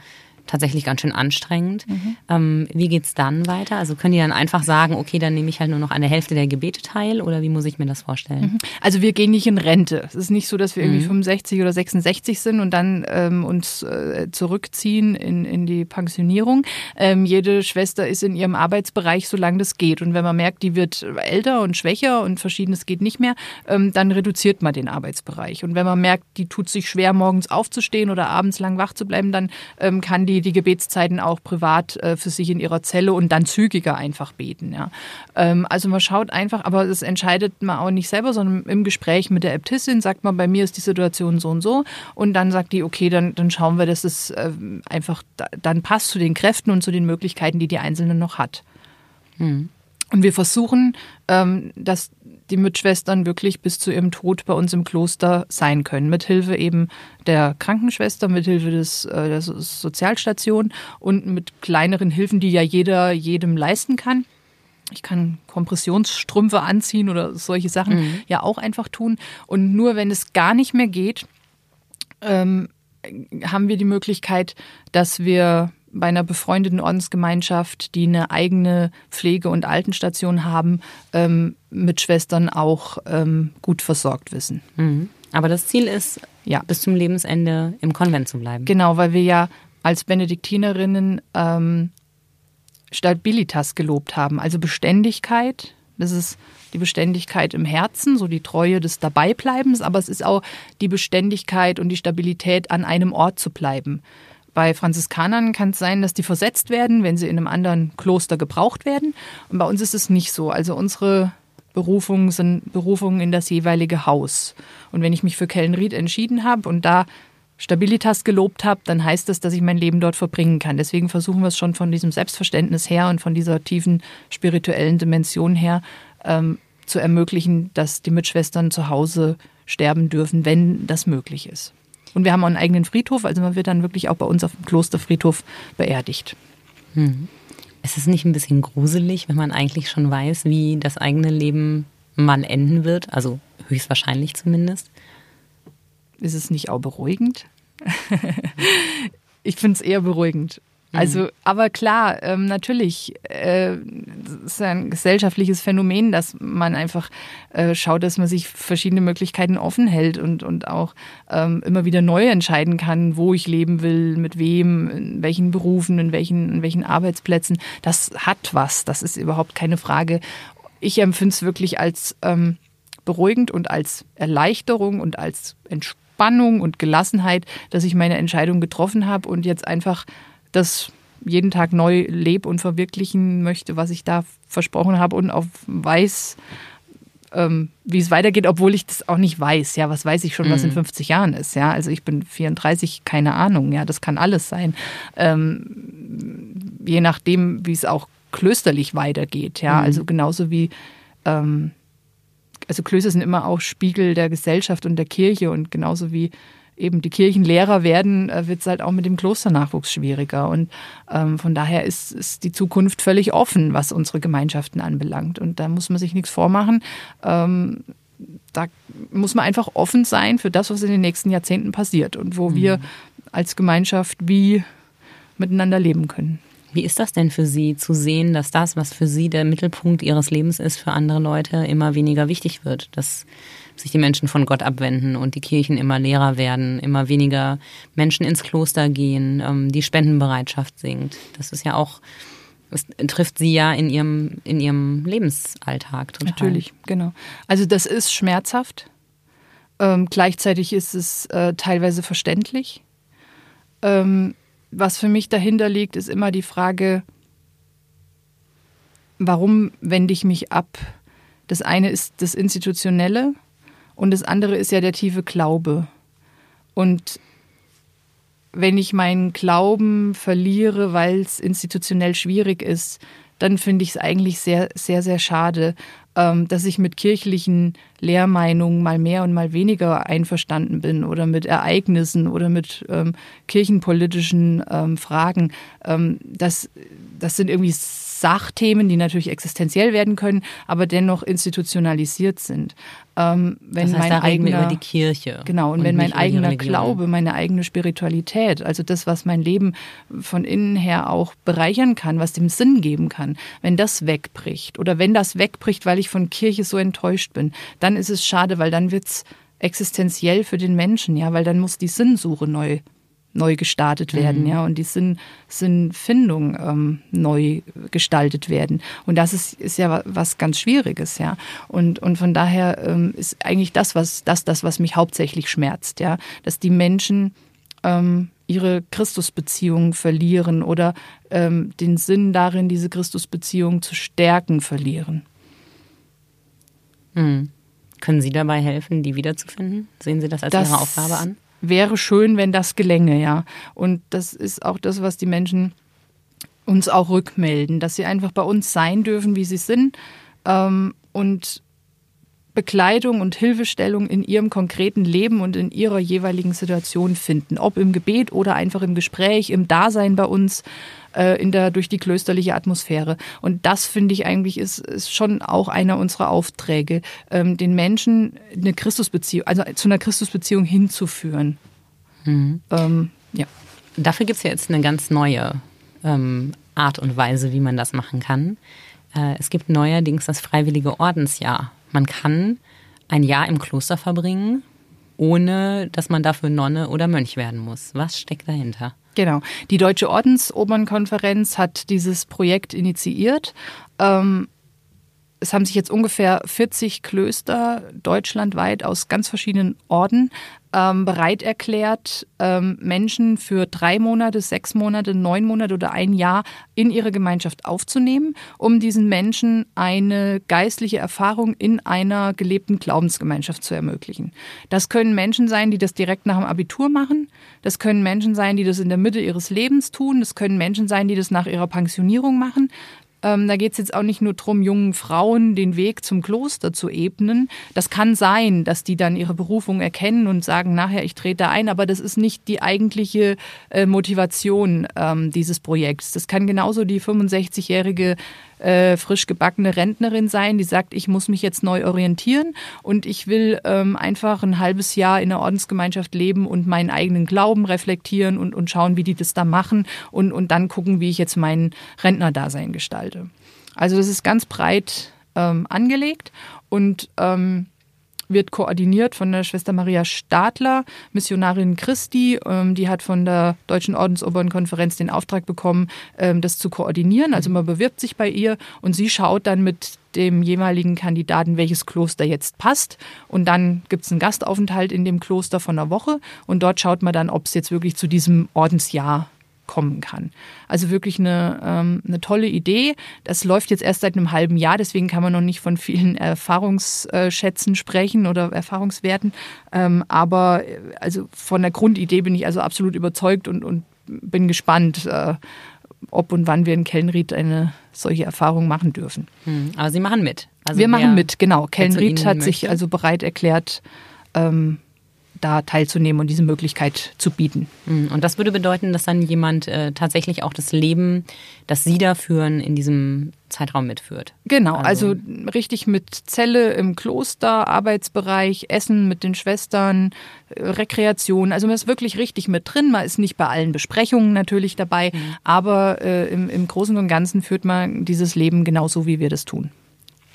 tatsächlich ganz schön anstrengend. Mhm. Ähm, wie geht's dann weiter? Also können die dann einfach sagen, okay, dann nehme ich halt nur noch an der Hälfte der Gebete teil oder wie muss ich mir das vorstellen? Also wir gehen nicht in Rente. Es ist nicht so, dass wir irgendwie 65 oder 66 sind und dann ähm, uns äh, zurückziehen in, in die Pensionierung. Ähm, jede Schwester ist in ihrem Arbeitsbereich, solange das geht. Und wenn man merkt, die wird älter und schwächer und verschiedenes geht nicht mehr, ähm, dann reduziert man den Arbeitsbereich. Und wenn man merkt, die tut sich schwer, morgens aufzustehen oder abends lang wach zu bleiben, dann ähm, kann die die Gebetszeiten auch privat äh, für sich in ihrer Zelle und dann zügiger einfach beten. Ja. Ähm, also man schaut einfach, aber das entscheidet man auch nicht selber, sondern im Gespräch mit der Äbtissin sagt man, bei mir ist die Situation so und so und dann sagt die, okay, dann, dann schauen wir, dass es äh, einfach da, dann passt zu den Kräften und zu den Möglichkeiten, die die Einzelne noch hat. Und wir versuchen, ähm, dass die Mitschwestern wirklich bis zu ihrem Tod bei uns im Kloster sein können. Mithilfe eben der Krankenschwester, mithilfe des, äh, der So- Sozialstation und mit kleineren Hilfen, die ja jeder jedem leisten kann. Ich kann Kompressionsstrümpfe anziehen oder solche Sachen ja auch einfach tun. Und nur wenn es gar nicht mehr geht, ähm, haben wir die Möglichkeit, dass wir bei einer befreundeten Ordensgemeinschaft, die eine eigene Pflege- und Altenstation haben, ähm, mit Schwestern auch ähm, gut versorgt wissen. Mhm. Aber das Ziel ist, Ja. bis zum Lebensende im Konvent zu bleiben. Genau, weil wir ja als Benediktinerinnen ähm, Stabilitas gelobt haben, also Beständigkeit. Das ist die Beständigkeit im Herzen, so die Treue des Dabeibleibens, aber es ist auch die Beständigkeit und die Stabilität, an einem Ort zu bleiben. Bei Franziskanern kann es sein, dass die versetzt werden, wenn sie in einem anderen Kloster gebraucht werden. Und bei uns ist es nicht so. Also unsere Berufungen sind Berufungen in das jeweilige Haus. Und wenn ich mich für Kellenried entschieden habe und da Stabilitas gelobt habe, dann heißt das, dass ich mein Leben dort verbringen kann. Deswegen versuchen wir es schon von diesem Selbstverständnis her und von dieser tiefen spirituellen Dimension her ähm, zu ermöglichen, dass die Mitschwestern zu Hause sterben dürfen, wenn das möglich ist. Und wir haben auch einen eigenen Friedhof, also man wird dann wirklich auch bei uns auf dem Klosterfriedhof beerdigt. Hm. Ist es nicht ein bisschen gruselig, wenn man eigentlich schon weiß, wie das eigene Leben mal enden wird? Also höchstwahrscheinlich zumindest. Ist es nicht auch beruhigend? ich finde es eher beruhigend. Also, aber klar, ähm, natürlich äh, ist ein gesellschaftliches Phänomen, dass man einfach äh, schaut, dass man sich verschiedene Möglichkeiten offen hält und, und auch ähm, immer wieder neu entscheiden kann, wo ich leben will, mit wem, in welchen Berufen, in welchen, in welchen Arbeitsplätzen. Das hat was, das ist überhaupt keine Frage. Ich empfinde es wirklich als ähm, beruhigend und als Erleichterung und als Entspannung und Gelassenheit, dass ich meine Entscheidung getroffen habe und jetzt einfach das jeden Tag neu lebe und verwirklichen möchte, was ich da versprochen habe und auch weiß, ähm, wie es weitergeht, obwohl ich das auch nicht weiß. Ja, was weiß ich schon, was in 50 Jahren ist? Ja, also ich bin 34, keine Ahnung. Ja, das kann alles sein. Ähm, je nachdem, wie es auch klösterlich weitergeht. Ja, also genauso wie ähm, also Klöster sind immer auch Spiegel der Gesellschaft und der Kirche und genauso wie eben die Kirchen leerer werden, äh, wird es halt auch mit dem Klosternachwuchs schwieriger. Und ähm, von daher ist, ist die Zukunft völlig offen, was unsere Gemeinschaften anbelangt. Und da muss man sich nichts vormachen. Ähm, da muss man einfach offen sein für das, was in den nächsten Jahrzehnten passiert und wo wir als Gemeinschaft wie miteinander leben können. Wie ist das denn für Sie zu sehen, dass das, was für Sie der Mittelpunkt Ihres Lebens ist, für andere Leute immer weniger wichtig wird? Dass sich die Menschen von Gott abwenden und die Kirchen immer leerer werden, immer weniger Menschen ins Kloster gehen, ähm, die Spendenbereitschaft sinkt. Das ist ja auch, es trifft Sie ja in Ihrem, in Ihrem Lebensalltag total. Natürlich, genau. Also das ist schmerzhaft. Ähm, gleichzeitig ist es äh, teilweise verständlich. Ähm, was für mich dahinter liegt, ist immer die Frage, warum wende ich mich ab? Das eine ist das Institutionelle und das andere ist ja der tiefe Glaube. Und wenn ich meinen Glauben verliere, weil es institutionell schwierig ist, dann finde ich es eigentlich sehr, sehr, sehr schade, ähm, dass ich mit kirchlichen Lehrmeinungen mal mehr und mal weniger einverstanden bin oder mit Ereignissen oder mit ähm, kirchenpolitischen ähm, Fragen. Ähm, das, das sind irgendwie Sachthemen, die natürlich existenziell werden können, aber dennoch institutionalisiert sind. Ähm, wenn Das heißt, mein eigener, über die Kirche. Genau, und, und wenn mein eigener. Glaube, meine eigene Spiritualität, also das, was mein Leben von innen her auch bereichern kann, was dem Sinn geben kann, wenn das wegbricht oder wenn das wegbricht, weil ich von Kirche so enttäuscht bin, dann ist es schade, weil dann wird's existenziell für den Menschen, ja, weil dann muss die Sinnsuche neu neu gestartet werden, Mhm. ja, und die Sinn, Sinnfindung ähm, neu gestaltet werden. Und das ist, ist ja wa- was ganz Schwieriges, ja. Und, und von daher ähm, ist eigentlich das, was, das, das, was mich hauptsächlich schmerzt, ja, dass die Menschen ähm, ihre Christusbeziehung verlieren oder ähm, den Sinn darin, diese Christusbeziehung zu stärken, verlieren. Hm. Können Sie dabei helfen, die wiederzufinden? Sehen Sie das als Das Ihre Aufgabe an? Wäre schön, wenn das gelänge, ja. Und das ist auch das, was die Menschen uns auch rückmelden, dass sie einfach bei uns sein dürfen, wie sie sind ähm, und Bekleidung und Hilfestellung in ihrem konkreten Leben und in ihrer jeweiligen Situation finden. Ob im Gebet oder einfach im Gespräch, im Dasein bei uns, äh, in der, durch die klösterliche Atmosphäre. Und das finde ich eigentlich ist, ist schon auch einer unserer Aufträge, ähm, den Menschen eine Christusbeziehung, also zu einer Christusbeziehung hinzuführen. Ähm, ja. Dafür gibt es ja jetzt eine ganz neue ähm, Art und Weise, wie man das machen kann. Äh, es gibt neuerdings das freiwillige Ordensjahr. Man kann ein Jahr im Kloster verbringen, ohne dass man dafür Nonne oder Mönch werden muss. Was steckt dahinter? Genau. Die Deutsche Ordensobernkonferenz hat dieses Projekt initiiert. Ähm, es haben sich jetzt ungefähr 40 Klöster deutschlandweit aus ganz verschiedenen Orden ähm, bereit erklärt, ähm, Menschen für drei Monate, sechs Monate, neun Monate oder ein Jahr in ihre Gemeinschaft aufzunehmen, um diesen Menschen eine geistliche Erfahrung in einer gelebten Glaubensgemeinschaft zu ermöglichen. Das können Menschen sein, die das direkt nach dem Abitur machen. Das können Menschen sein, die das in der Mitte ihres Lebens tun. Das können Menschen sein, die das nach ihrer Pensionierung machen Ähm, da geht es jetzt auch nicht nur darum, jungen Frauen den Weg zum Kloster zu ebnen. Das kann sein, dass die dann ihre Berufung erkennen und sagen, nachher ich trete ein, aber das ist nicht die eigentliche äh, Motivation ähm, dieses Projekts. Das kann genauso die 65-jährige äh, frisch gebackene Rentnerin sein, die sagt, ich muss mich jetzt neu orientieren und ich will ähm, einfach ein halbes Jahr in der Ordensgemeinschaft leben und meinen eigenen Glauben reflektieren und, und schauen, wie die das da machen und, und dann gucken, wie ich jetzt mein Rentnerdasein gestalte. Also das ist ganz breit ähm, angelegt und ähm, wird koordiniert von der Schwester Maria Stadler, Missionarin Christi. Ähm, die hat von der Deutschen Ordensobernkonferenz den Auftrag bekommen, ähm, das zu koordinieren. Also man bewirbt sich bei ihr und sie schaut dann mit dem jeweiligen Kandidaten, welches Kloster jetzt passt. Und dann gibt es einen Gastaufenthalt in dem Kloster von einer Woche und dort schaut man dann, ob es jetzt wirklich zu diesem Ordensjahr kommen kann. Also wirklich eine, ähm, eine tolle Idee. Das läuft jetzt erst seit einem halben Jahr, deswegen kann man noch nicht von vielen Erfahrungsschätzen sprechen oder Erfahrungswerten. Ähm, aber äh, also von der Grundidee bin ich also absolut überzeugt und, und bin gespannt, äh, ob und wann wir in Kellenried eine solche Erfahrung machen dürfen. Hm, aber Sie machen mit. Also wir machen mit, genau. Kellenried hat sich also bereit erklärt, ähm, da teilzunehmen und diese Möglichkeit zu bieten. Mhm. Und das würde bedeuten, dass dann jemand äh, tatsächlich auch das Leben, das Sie da führen, in diesem Zeitraum mitführt. Genau, also, also richtig mit Zelle im Kloster, Arbeitsbereich, Essen mit den Schwestern, äh, Rekreation. Also man ist wirklich richtig mit drin. Man ist nicht bei allen Besprechungen natürlich dabei, mhm. aber äh, im, im Großen und Ganzen führt man dieses Leben genauso, wie wir das tun.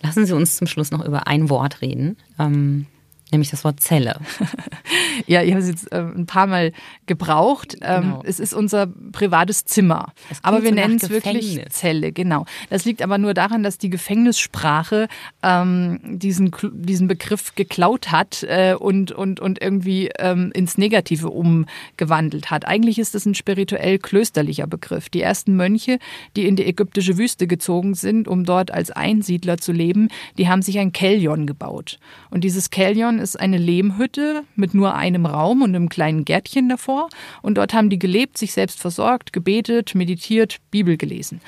Lassen Sie uns zum Schluss noch über ein Wort reden. Ähm nämlich das Wort Zelle. ja, ich habe es jetzt äh, ein paar Mal gebraucht. Ähm, genau. Es ist unser privates Zimmer. Aber wir so nennen es wirklich Zelle, genau. Das liegt aber nur daran, dass die Gefängnissprache ähm, diesen, diesen Begriff geklaut hat äh, und, und, und irgendwie ähm, ins Negative umgewandelt hat. Eigentlich ist es ein spirituell klösterlicher Begriff. Die ersten Mönche, die in die ägyptische Wüste gezogen sind, um dort als Einsiedler zu leben, die haben sich ein Kellion gebaut. Und dieses Kellion ist eine Lehmhütte mit nur einem Raum und einem kleinen Gärtchen davor. Und dort haben die gelebt, sich selbst versorgt, gebetet, meditiert, Bibel gelesen.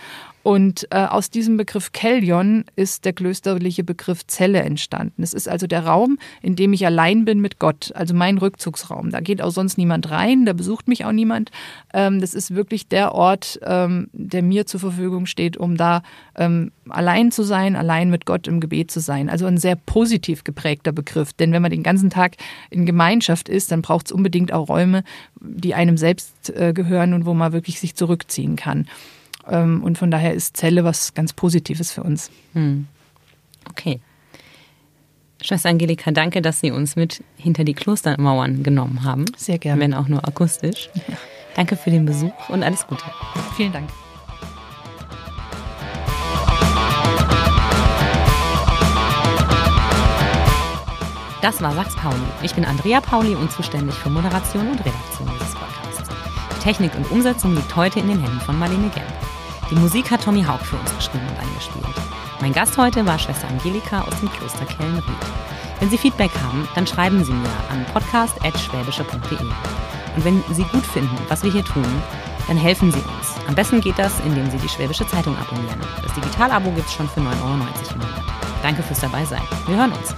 Und äh, aus diesem Begriff Kellion ist der klösterliche Begriff Zelle entstanden. Es ist also der Raum, in dem ich allein bin mit Gott, also mein Rückzugsraum. Da geht auch sonst niemand rein, da besucht mich auch niemand. Ähm, das ist wirklich der Ort, ähm, der mir zur Verfügung steht, um da ähm, allein zu sein, allein mit Gott im Gebet zu sein. Also ein sehr positiv geprägter Begriff. Denn wenn man den ganzen Tag in Gemeinschaft ist, dann braucht es unbedingt auch Räume, die einem selbst äh, gehören und wo man wirklich sich zurückziehen kann. Ähm, und von daher ist Zelle was ganz Positives für uns. Hm. Okay. Schwester Angelika, danke, dass Sie uns mit hinter die Klostermauern genommen haben. Sehr gerne. Wenn auch nur akustisch. Ja. Danke für den Besuch und alles Gute. Vielen Dank. Das war Sachs Pauli. Ich bin Andrea Pauli und zuständig für Moderation und Redaktion dieses Podcasts. Die Technik und Umsetzung liegt heute in den Händen von Marlene Gemp. Die Musik hat Tommy Haug für uns geschrieben und eingespielt. Mein Gast heute war Schwester Angelika aus dem Kloster Kellenried. Wenn Sie Feedback haben, dann schreiben Sie mir an podcast.schwäbische.de. Und wenn Sie gut finden, was wir hier tun, dann helfen Sie uns. Am besten geht das, indem Sie die Schwäbische Zeitung abonnieren. Das Digitalabo gibt es schon für 9,90 Euro im Monat. Danke fürs Dabeisein. Wir hören uns.